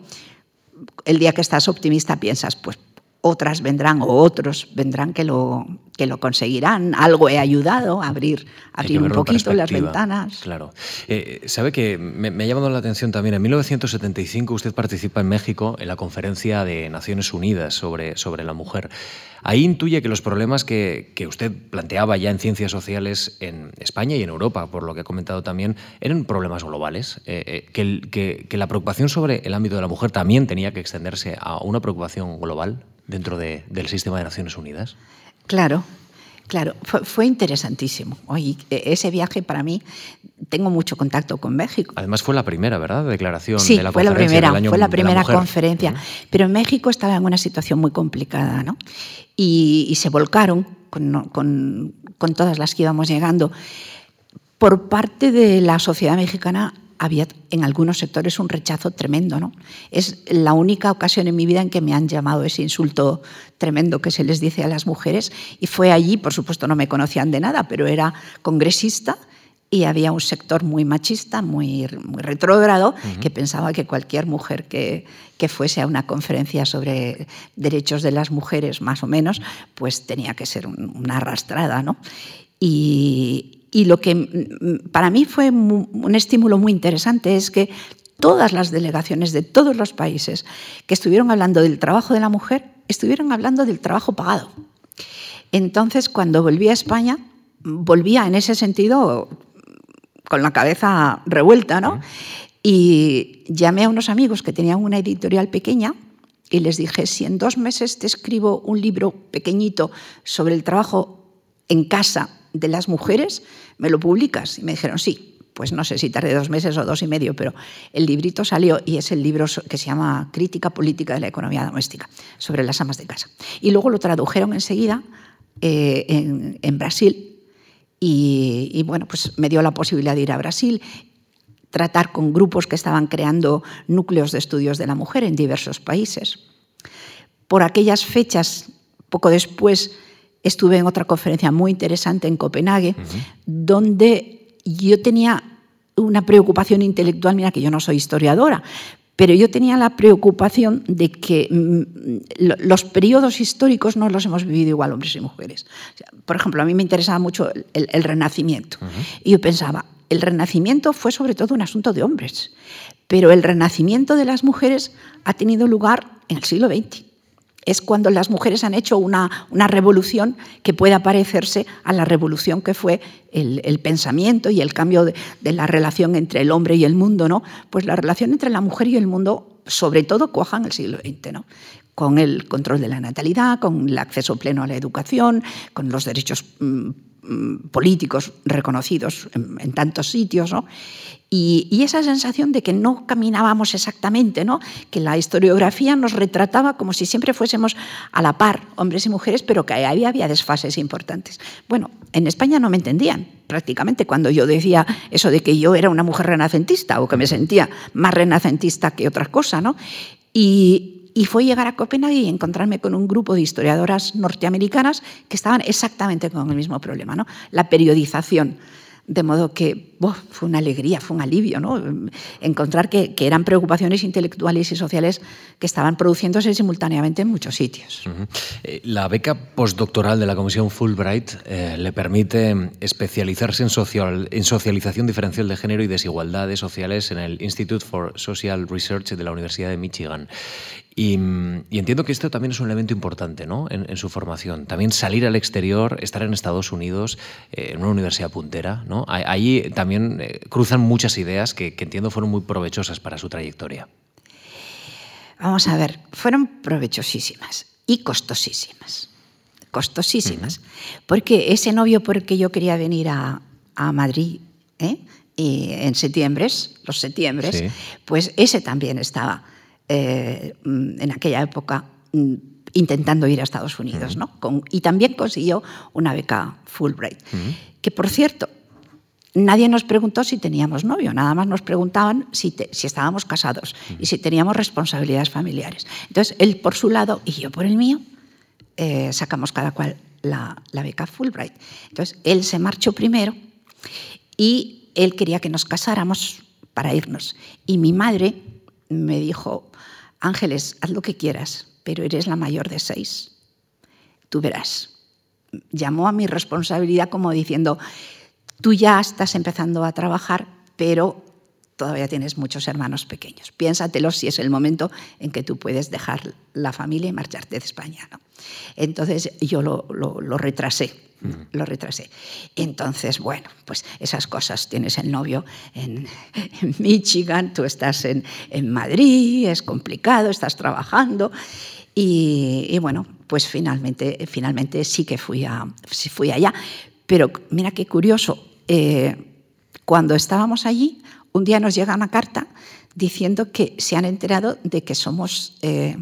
El día que estás optimista piensas, pues otras vendrán o otros vendrán que lo, que lo conseguirán. Algo he ayudado a abrir, abrir un poquito las ventanas. Claro. Eh, Sabe que me, me, ha llamado la atención también, en 1975 usted participa en México en la conferencia de Naciones Unidas sobre, sobre la mujer. Ahí intuye que los problemas que, que, usted planteaba ya en ciencias sociales en España y en Europa, por lo que ha comentado también, eran problemas globales, eh, eh, que, que, que la preocupación sobre el ámbito de la mujer también tenía que extenderse a una preocupación global dentro de, del sistema de Naciones Unidas? Claro, Claro, fue, fue, interesantísimo. Hoy, e, ese viaje para mí, tengo mucho contacto con México. Además fue la primera, ¿verdad? Declaración sí, de la fue la primera, del año fue la de primera mujer. conferencia. Pero en México estaba en una situación muy complicada, ¿no? Y, y se volcaron con, con, con todas las que íbamos llegando. Por parte de la sociedad mexicana había en algunos sectores un rechazo tremendo. ¿no? Es la única ocasión en mi vida en que me han llamado ese insulto tremendo que se les dice a las mujeres y fue allí, por supuesto no me conocían de nada, pero era congresista y había un sector muy machista, muy, muy retrógrado, uh -huh. que pensaba que cualquier mujer que, que, fuese a una conferencia sobre derechos de las mujeres, más o menos, pues tenía que ser un, una arrastrada. ¿no? Y, y lo que para mí fue un estímulo muy interesante es que todas las delegaciones de todos los países que estuvieron hablando del trabajo de la mujer estuvieron hablando del trabajo pagado. Entonces, cuando volví a España, volvía en ese sentido con la cabeza revuelta, ¿no? Y llamé a unos amigos que tenían una editorial pequeña y les dije, si en dos meses te escribo un libro pequeñito sobre el trabajo en casa de las mujeres, ¿me lo publicas? Y me dijeron, sí. Pues no sé si tardé dos meses o dos y medio, pero el librito salió y es el libro que se llama Crítica Política de la Economía Doméstica, sobre las amas de casa. Y luego lo tradujeron enseguida eh, en, Brasil y, y, bueno, pues me dio la posibilidad de ir a Brasil, tratar con grupos que estaban creando núcleos de estudios de la mujer en diversos países. Por aquellas fechas, poco después, estuve en otra conferencia muy interesante en Copenhague, uh -huh. donde yo tenía una preocupación intelectual, mira que yo no soy historiadora, pero yo tenía la preocupación de que mm, los periodos históricos no los hemos vivido igual hombres y mujeres. Por ejemplo, a mí me interesaba mucho el, el Renacimiento. Uh -huh. Y yo pensaba, el Renacimiento fue sobre todo un asunto de hombres, pero el Renacimiento de las mujeres ha tenido lugar en el siglo XX es cuando las mujeres han hecho una, una, revolución que pueda parecerse a la revolución que fue el, pensamiento y el cambio de, de, la relación entre el hombre y el mundo, ¿no? Pues la relación entre la mujer y el mundo, sobre todo, cuaja en el siglo XX, ¿no? Con el control de la natalidad, con el acceso pleno a la educación, con los derechos mmm, políticos reconocidos en, en tantos sitios, ¿no? Y, y, esa sensación de que no caminábamos exactamente, ¿no? que la historiografía nos retrataba como si siempre fuésemos a la par, hombres y mujeres, pero que ahí había desfases importantes. Bueno, en España no me entendían prácticamente cuando yo decía eso de que yo era una mujer renacentista o que me sentía más renacentista que otra cosa. ¿no? Y, y fue llegar a Copenhague y encontrarme con un grupo de historiadoras norteamericanas que estaban exactamente con el mismo problema, ¿no? la periodización de modo que fue una alegría, fue un alivio, ¿no? Encontrar que, que, eran preocupaciones intelectuales y sociales que estaban produciéndose simultáneamente en muchos sitios. -huh. La beca postdoctoral de la Comisión Fulbright eh, le permite especializarse en, social, en socialización diferencial de género y desigualdades sociales en el Institute for Social Research de la Universidad de Michigan. Y, y, entiendo que esto también es un elemento importante ¿no? en, en, su formación. También salir al exterior, estar en Estados Unidos, eh, en una universidad puntera. ¿no? Ahí también eh, cruzan muchas ideas que, que, entiendo fueron muy provechosas para su trayectoria. Vamos a ver, fueron provechosísimas y costosísimas. Costosísimas. Uh -huh. Porque ese novio por el que yo quería venir a, a Madrid ¿eh? y en septiembre, los septiembre, sí. pues ese también estaba eh, en aquella época mm, intentando ir a Estados Unidos, ¿no? y también consiguió una beca Fulbright. Que por cierto, nadie nos preguntó si teníamos novio, nada más nos preguntaban si, si estábamos casados y si teníamos responsabilidades familiares. Entonces, él por su lado y yo por el mío, eh, sacamos cada cual la, la beca Fulbright. Entonces, él se marchó primero y él quería que nos casáramos para irnos. Y mi madre me dijo, Ángeles, haz lo que quieras, pero eres la mayor de seis. Tú verás. Llamó a mi responsabilidad como diciendo, tú ya estás empezando a trabajar, pero todavía tienes muchos hermanos pequeños. Piénsatelo si es el momento en que tú puedes dejar la familia y marcharte de España. Entonces yo lo, retrasé, lo retrasé. Entonces, bueno, pues esas cosas. Tienes el novio en, Michigan, tú estás en, Madrid, es complicado, estás trabajando. Y, bueno, pues finalmente, finalmente sí que fui, a, fui allá. Pero mira qué curioso, eh, cuando estábamos allí, un día nos llega una carta diciendo que se han enterado de que somos, eh,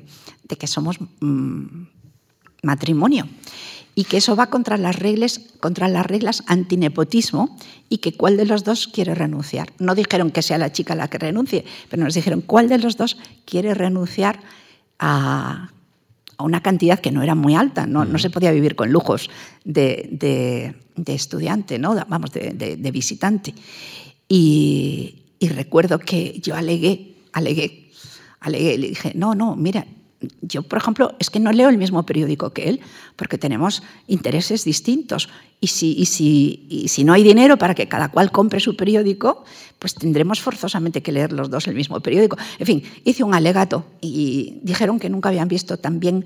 de que somos mm, matrimonio y que eso va contra las reglas, contra las reglas antinepotismo y que cuál de los dos quiere renunciar. No dijeron que sea la chica la que renuncie, pero nos dijeron cuál de los dos quiere renunciar a, una cantidad que no era muy alta, no, no se podía vivir con lujos de, estudiante, ¿no? vamos, de, visitante. Y, recuerdo que yo alegué, alegué, alegué, le dije, no, no, mira, yo, por ejemplo, es que no leo el mismo periódico que él, porque tenemos intereses distintos. Y si, y si, y si no hay dinero para que cada cual compre su periódico, pues tendremos forzosamente que leer los dos el mismo periódico. En fin, hice un alegato y dijeron que nunca habían visto tan bien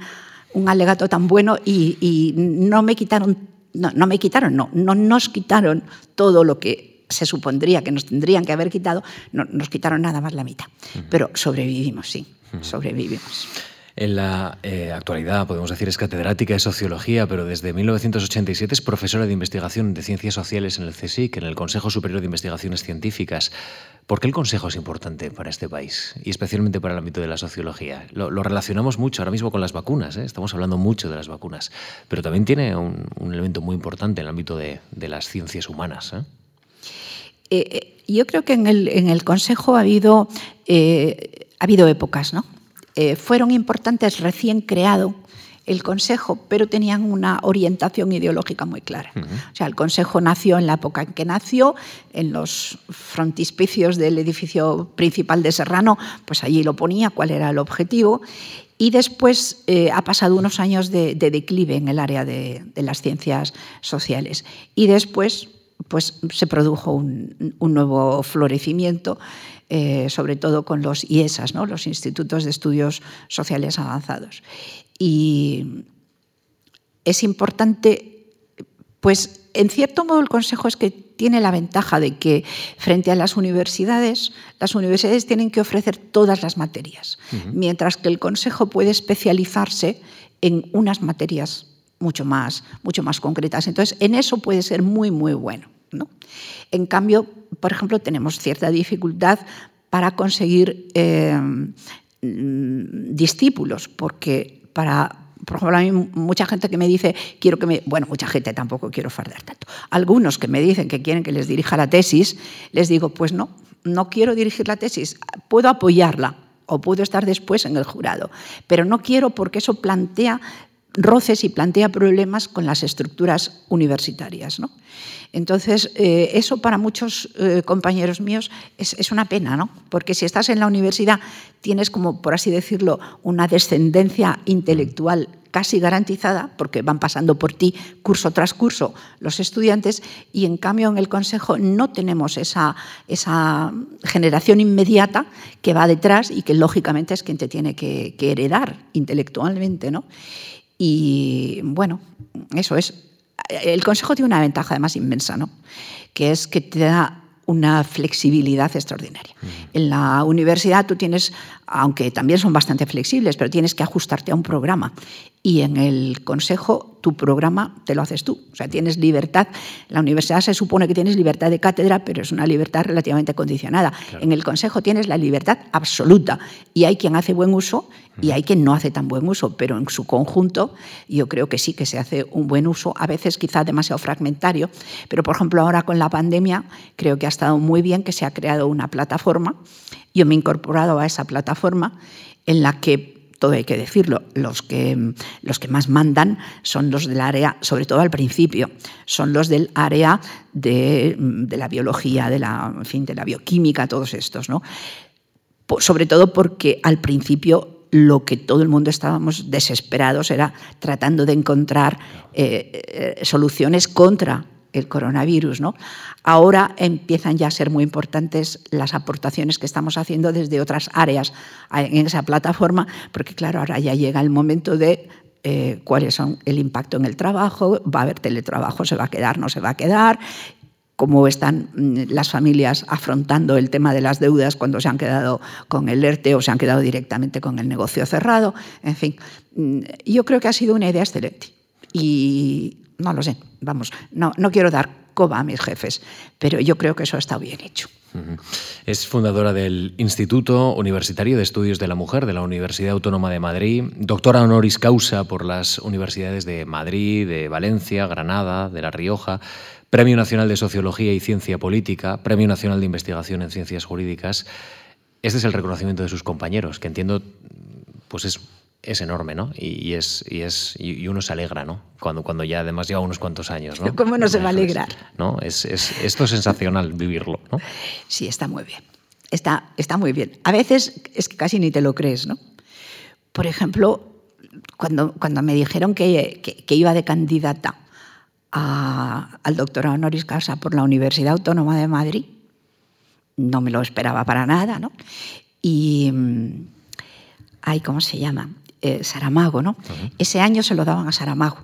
un alegato tan bueno y, no me quitaron, no, no me quitaron, no, no nos quitaron todo lo que se supondría que nos tendrían que haber quitado, no, nos quitaron nada más la mitad. Pero sobrevivimos, sí, sobrevivimos. En la eh, actualidad, podemos decir, es catedrática de Sociología, pero desde 1987 es profesora de investigación de Ciencias Sociales en el CSIC, en el Consejo Superior de Investigaciones Científicas. ¿Por qué el Consejo es importante para este país y especialmente para el ámbito de la sociología? Lo, relacionamos mucho ahora mismo con las vacunas, ¿eh? estamos hablando mucho de las vacunas, pero también tiene un, elemento muy importante en el ámbito de, las ciencias humanas. ¿eh? Yo creo que en el, en el Consejo ha habido, ha habido épocas, ¿no? Eh, fueron importantes recién creado el Consejo, pero tenían una orientación ideológica muy clara. O sea, el Consejo nació en la época en que nació, en los frontispicios del edificio principal de Serrano, pues allí lo ponía, cuál era el objetivo, y después eh, ha pasado unos años de, declive en el área de, las ciencias sociales. Y después pues, se produjo un, un nuevo florecimiento eh, sobre todo con los IESAS, ¿no? los Institutos de Estudios Sociales Avanzados. Y es importante, pues en cierto modo el Consejo es que tiene la ventaja de que frente a las universidades, las universidades tienen que ofrecer todas las materias, mientras que el Consejo puede especializarse en unas materias mucho más, mucho más concretas. Entonces, en eso puede ser muy, muy bueno. ¿no? En cambio, por ejemplo, tenemos cierta dificultad para conseguir eh, discípulos, porque para por ejemplo, mí mucha gente que me dice, quiero que me... Bueno, mucha gente tampoco quiero fardar tanto. Algunos que me dicen que quieren que les dirija la tesis, les digo, pues no, no quiero dirigir la tesis, puedo apoyarla o puedo estar después en el jurado, pero no quiero porque eso plantea roces y plantea problemas con las estructuras universitarias. ¿no? Entonces, eh, eso para muchos eh, compañeros míos es, una pena, ¿no? porque si estás en la universidad tienes como, por así decirlo, una descendencia intelectual casi garantizada, porque van pasando por ti curso tras curso los estudiantes, y en cambio en el Consejo no tenemos esa, esa generación inmediata que va detrás y que lógicamente es quien te tiene que, que heredar intelectualmente. ¿no? Y bueno, eso es. El consejo tiene una ventaja además inmensa, ¿no? Que es que te da una flexibilidad extraordinaria. En la universidad tú tienes, aunque también son bastante flexibles, pero tienes que ajustarte a un programa. Y en el consejo tu programa te lo haces tú. O sea, tienes libertad. La universidad se supone que tienes libertad de cátedra, pero es una libertad relativamente condicionada. En el consejo tienes la libertad absoluta y hay quien hace buen uso y hay quien no hace tan buen uso, pero en su conjunto yo creo que sí que se hace un buen uso, a veces quizá demasiado fragmentario, pero por ejemplo ahora con la pandemia creo que ha estado muy bien que se ha creado una plataforma. Yo me he incorporado a esa plataforma en la que todo hay que decirlo, los que, los que más mandan son los del área, sobre todo al principio, son los del área de, la biología, de la, fin, de la bioquímica, todos estos, ¿no? Sobre todo porque al principio lo que todo el mundo estábamos desesperados era tratando de encontrar eh, eh, soluciones contra el coronavirus. ¿no? Ahora empiezan ya a ser muy importantes las aportaciones que estamos haciendo desde otras áreas en esa plataforma, porque claro, ahora ya llega el momento de eh, cuáles son el impacto en el trabajo, va a haber teletrabajo, se va a quedar, no se va a quedar, cómo están mm, las familias afrontando el tema de las deudas cuando se han quedado con el ERTE o se han quedado directamente con el negocio cerrado. En fin, mm, yo creo que ha sido una idea excelente. Y no lo sé, vamos, no, no quiero dar coba a mis jefes, pero yo creo que eso ha estado bien hecho. Es fundadora del Instituto Universitario de Estudios de la Mujer de la Universidad Autónoma de Madrid, doctora honoris causa por las universidades de Madrid, de Valencia, Granada, de La Rioja, Premio Nacional de Sociología y Ciencia Política, Premio Nacional de Investigación en Ciencias Jurídicas. Este es el reconocimiento de sus compañeros, que entiendo pues es es enorme, ¿no? Y, es, y, es, y uno se alegra, ¿no? Cuando, cuando ya además lleva unos cuantos años, ¿no? ¿Cómo no se va a alegrar? ¿no? Es, es, esto es sensacional vivirlo, ¿no? Sí, está muy bien. Está, está muy bien. A veces es que casi ni te lo crees, ¿no? Por ejemplo, cuando, cuando me dijeron que, que, iba de candidata al doctorado honoris causa por la Universidad Autónoma de Madrid, no me lo esperaba para nada, ¿no? Y... Mm, ay, ¿cómo se llama? Eh, Saramago, ¿no? Ese año se lo daban a Saramago.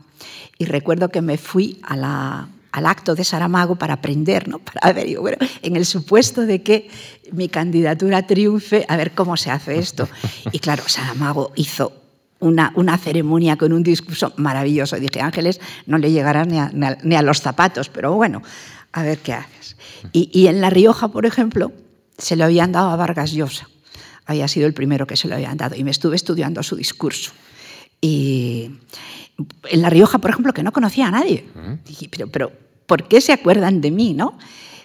Y recuerdo que me fui al acto de Saramago para aprender, ¿no? Para ver, bueno, en el supuesto de que mi candidatura triunfe, a ver cómo se hace esto. Y claro, Saramago hizo una, una, ceremonia con un discurso maravilloso. Dije, Ángeles, no le llegarán ni a, los zapatos, pero bueno, a ver qué haces. Y, y, en La Rioja, por ejemplo, se lo habían dado a Vargas Llosa había sido el primero que se lo habían dado y me estuve estudiando su discurso. Y en La Rioja, por ejemplo, que no conocía a nadie. Dije, pero, pero, ¿por qué se acuerdan de mí? ¿no?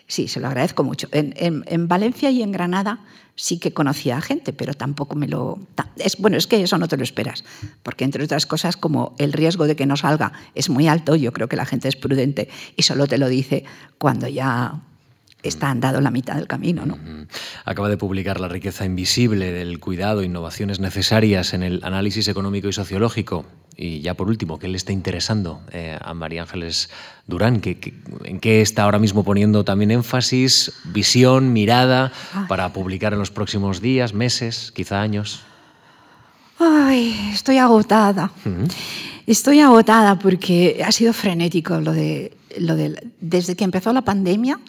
Sí, se lo agradezco mucho. En, en, Valencia y en Granada sí que conocía a gente, pero tampoco me lo... Es, bueno, es que eso no te lo esperas, porque entre otras cosas, como el riesgo de que no salga es muy alto, yo creo que la gente es prudente y solo te lo dice cuando ya está andado la mitad del camino. ¿no? Acaba de publicar La riqueza invisible del cuidado innovaciones necesarias en el análisis económico y sociológico. Y ya por último, ¿qué le está interesando eh, a María Ángeles Durán? en qué está ahora mismo poniendo también énfasis, visión, mirada para publicar en los próximos días, meses, quizá años? Ay, estoy agotada. Estoy agotada porque ha sido frenético lo de, lo de... Desde que empezó la pandemia,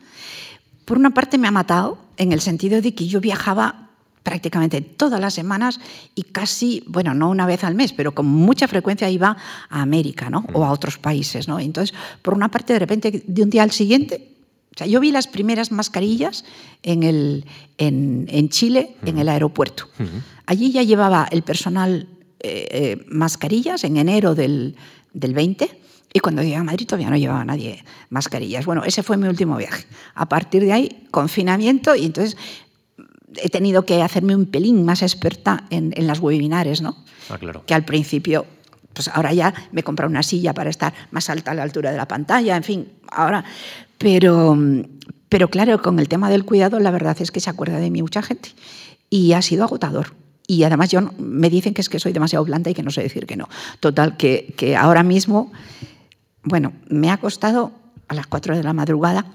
por una parte me ha matado en el sentido de que yo viajaba prácticamente todas las semanas y casi, bueno, no una vez al mes, pero con mucha frecuencia iba a América ¿no? o a otros países. ¿no? Entonces, por una parte, de repente, de un día al siguiente, o sea, yo vi las primeras mascarillas en, el, en, Chile, en el aeropuerto. Allí ya llevaba el personal eh, eh, mascarillas en enero del, del 20 y cuando llegué a Madrid todavía no llevaba nadie mascarillas. Bueno, ese fue mi último viaje. A partir de ahí, confinamiento y entonces he tenido que hacerme un pelín más experta en, las webinares, ¿no? Ah, claro. Que al principio, pues ahora ya me he comprado una silla para estar más alta a la altura de la pantalla, en fin, ahora... Pero, pero claro, con el tema del cuidado, la verdad es que se acuerda de mí mucha gente y ha sido agotador. Y además yo, me dicen que es que soy demasiado blanda y que no sé decir que no. Total, que, que ahora mismo bueno, me ha costado a las 4 de la madrugada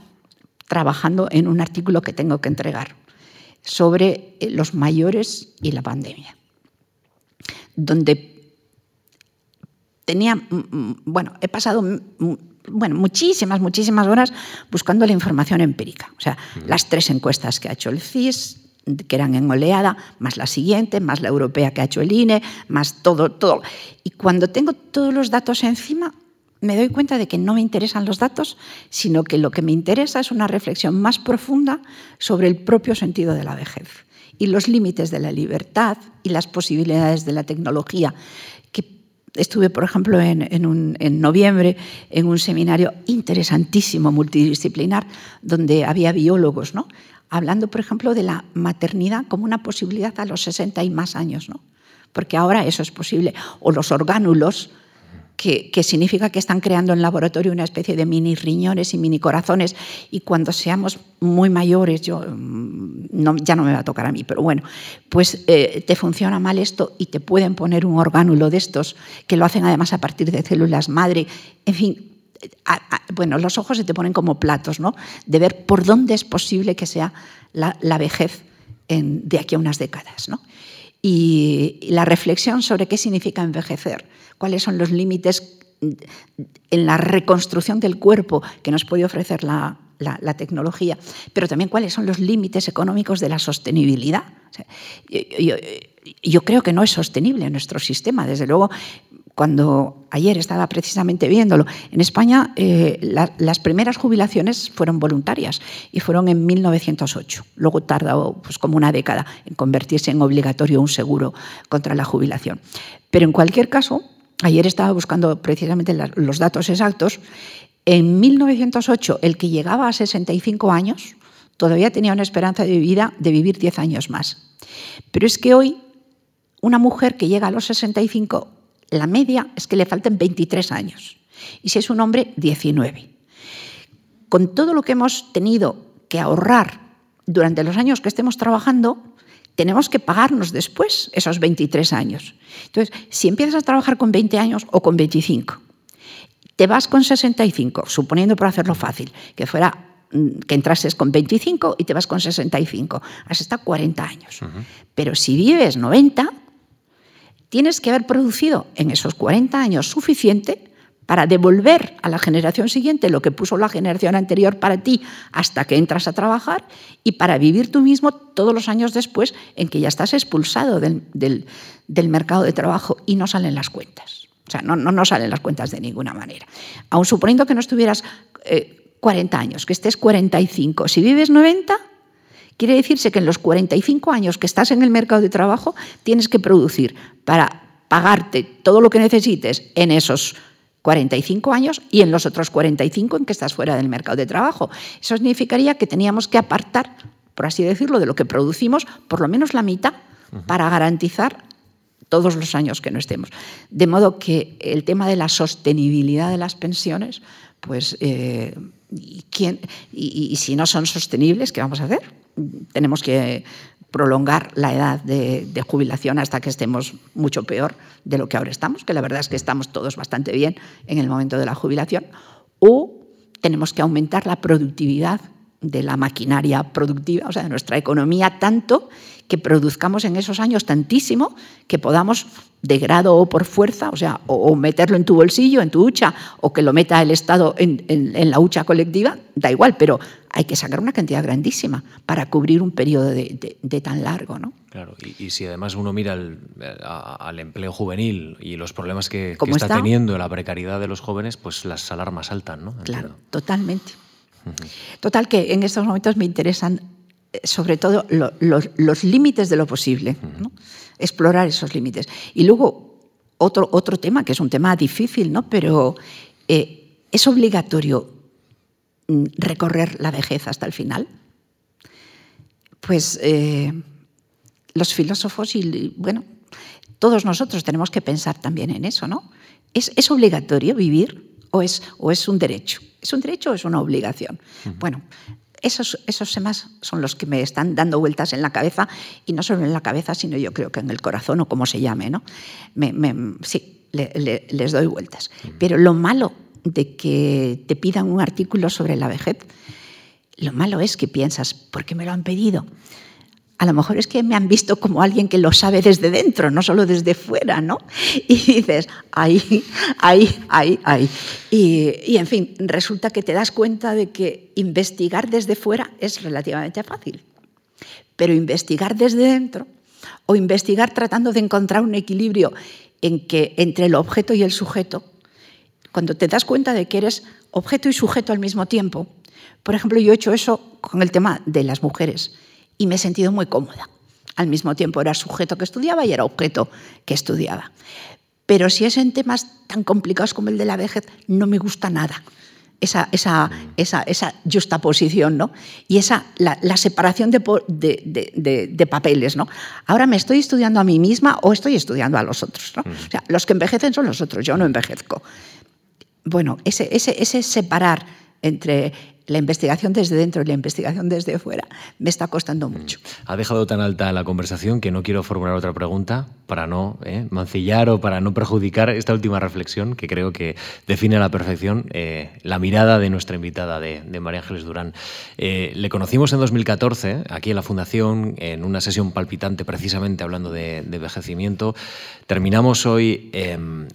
trabajando en un artículo que tengo que entregar sobre eh, los mayores y la pandemia, donde tenía, mm, mm, bueno, he pasado mm, bueno, muchísimas, muchísimas horas buscando la información empírica. O sea, las tres encuestas que ha hecho el CIS, que eran en oleada, más la siguiente, más la europea que ha hecho el INE, más todo, todo. Y cuando tengo todos los datos encima, me doy cuenta de que no me interesan los datos, sino que lo que me interesa es una reflexión más profunda sobre el propio sentido de la vejez y los límites de la libertad y las posibilidades de la tecnología. Estuve, por ejemplo, en, en noviembre en un seminario interesantísimo, multidisciplinar, donde había biólogos, ¿no? hablando, por ejemplo, de la maternidad como una posibilidad a los 60 y más años, ¿no? porque ahora eso es posible, o los orgánulos, que, significa que están creando en laboratorio una especie de mini riñones y mini corazones, y cuando seamos muy mayores, yo, mm, no, ya no me va a tocar a mí, pero bueno, pues eh, te funciona mal esto y te pueden poner un orgánulo de estos, que lo hacen además a partir de células madre, en fin, bueno, los ojos se te ponen como platos, ¿no? De ver por dónde es posible que sea la, vejez de aquí a unas décadas, ¿no? Y, la reflexión sobre qué significa envejecer, cuáles son los límites en la reconstrucción del cuerpo que nos puede ofrecer la, tecnología, pero también cuáles son los límites económicos de la sostenibilidad. yo, creo que no es sostenible nuestro sistema. Desde luego, cuando ayer estaba precisamente viéndolo, en España eh, las primeras jubilaciones fueron voluntarias y fueron en 1908. Luego tardó pues, como una década en convertirse en obligatorio un seguro contra la jubilación. Pero en cualquier caso, ayer estaba buscando precisamente los datos exactos. En 1908, el que llegaba a 65 años todavía tenía una esperanza de vida de vivir 10 años más. Pero es que hoy una mujer que llega a los 65 la media es que le faltan 23 años. Y si es un hombre, 19. Con todo lo que hemos tenido que ahorrar durante los años que estemos trabajando, tenemos que pagarnos después esos 23 años. Entonces, si empiezas a trabajar con 20 años o con 25, te vas con 65, suponiendo por hacerlo fácil, que fuera mm, que entrases con 25 y te vas con 65, has estado 40 años. Pero si vives 90, tienes que haber producido en esos 40 años suficiente para devolver a la generación siguiente lo que puso la generación anterior para ti hasta que entras a trabajar y para vivir tú mismo todos los años después en que ya estás expulsado del, mercado de trabajo y no salen las cuentas. O sea, no, salen las cuentas de ninguna manera. Aun suponiendo que no estuvieras 40 eh, años, que estés 45, si vives 90, Quiere decirse que en los 45 años que estás en el mercado de trabajo tienes que producir para pagarte todo lo que necesites en esos 45 años y en los otros 45 en que estás fuera del mercado de trabajo. Eso significaría que teníamos que apartar, por así decirlo, de lo que producimos por lo menos la mitad para garantizar todos los años que no estemos. De modo que el tema de la sostenibilidad de las pensiones, pues, eh, ¿quién, y si no son sostenibles, ¿qué vamos a hacer? Tenemos que prolongar la edad de, jubilación hasta que estemos mucho peor de lo que ahora estamos, que la verdad es que estamos todos bastante bien en el momento de la jubilación, o tenemos que aumentar la productividad de la maquinaria productiva, o sea, de nuestra economía, tanto que produzcamos en esos años tantísimo que podamos, de grado o por fuerza, o sea, o, meterlo en tu bolsillo, en tu hucha, o que lo meta el Estado en, la hucha colectiva, da igual, pero hay que sacar una cantidad grandísima para cubrir un periodo de, tan largo. ¿no? Claro, y, si además uno mira al, empleo juvenil y los problemas que, está, teniendo la precariedad de los jóvenes, pues las alarmas saltan, ¿no? Claro, totalmente. Total que en estos momentos me interesan eh, sobre todo los límites de lo posible, explorar esos límites. Y luego otro, otro tema, que es un tema difícil, ¿no? pero eh, es obligatorio mm, recorrer la vejez hasta el final. Pues eh, los filósofos y, bueno, todos nosotros tenemos que pensar también en eso, ¿no? ¿Es, es obligatorio vivir o es, o es un derecho? ¿Es un derecho o es una obligación? Bueno, esos, esos temas son los que me están dando vueltas en la cabeza, y no solo en la cabeza, sino yo creo que en el corazón o como se llame. ¿no? sí, les doy vueltas. Pero lo malo de que te pidan un artículo sobre la vejez, lo malo es que piensas, ¿por qué me lo han pedido? A lo mejor es que me han visto como alguien que lo sabe desde dentro, no solo desde fuera, ¿no? Y dices, ahí, ahí, ahí, ahí. Y, en fin, resulta que te das cuenta de que investigar desde fuera es relativamente fácil. pero investigar desde dentro o investigar tratando de encontrar un equilibrio en que, entre el objeto y el sujeto, cuando te das cuenta de que eres objeto y sujeto al mismo tiempo, por ejemplo, yo he hecho eso con el tema de las mujeres y me he sentido muy cómoda. Al mismo tiempo era sujeto que estudiaba y era objeto que estudiaba. Pero si es en temas tan complicados como el de la vejez, no me gusta nada esa, esa, esa, esa justaposición ¿no? y esa, la, separación de, de, papeles. ¿no? Ahora me estoy estudiando a mí misma o estoy estudiando a los otros. ¿no? O sea, los que envejecen son los otros, yo no envejezco. Bueno, ese, ese, ese separar entre la investigación desde dentro y la investigación desde fuera me está costando mm. mucho. Ha dejado tan alta la conversación que no quiero formular otra pregunta para no eh, mancillar o para no perjudicar esta última reflexión que creo que define a la perfección eh, la mirada de nuestra invitada, de, María Ángeles Durán. Eh, le conocimos en 2014 aquí en la Fundación en una sesión palpitante precisamente hablando de, envejecimiento. Terminamos hoy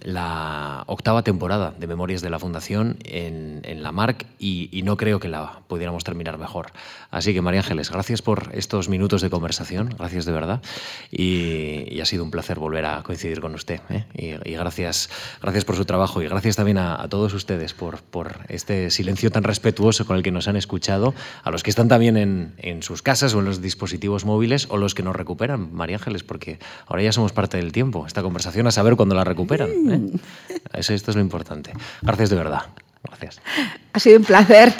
la octava temporada de Memorias de la Fundación en, la MARC y, no creo que la pudiéramos terminar mejor. Así que María Ángeles, gracias por estos minutos de conversación, gracias de verdad y, ha sido un placer volver a coincidir con usted ¿eh? y, gracias, gracias por su trabajo y gracias también a, todos ustedes por, por, este silencio tan respetuoso con el que nos han escuchado, a los que están también en, en sus casas o en los dispositivos móviles o los que nos recuperan, María Ángeles, porque ahora ya somos parte del tiempo, conversación a saber cuándo la recuperan. ¿eh? Eso, esto es lo importante. Gracias de verdad. Gracias. Ha sido un placer.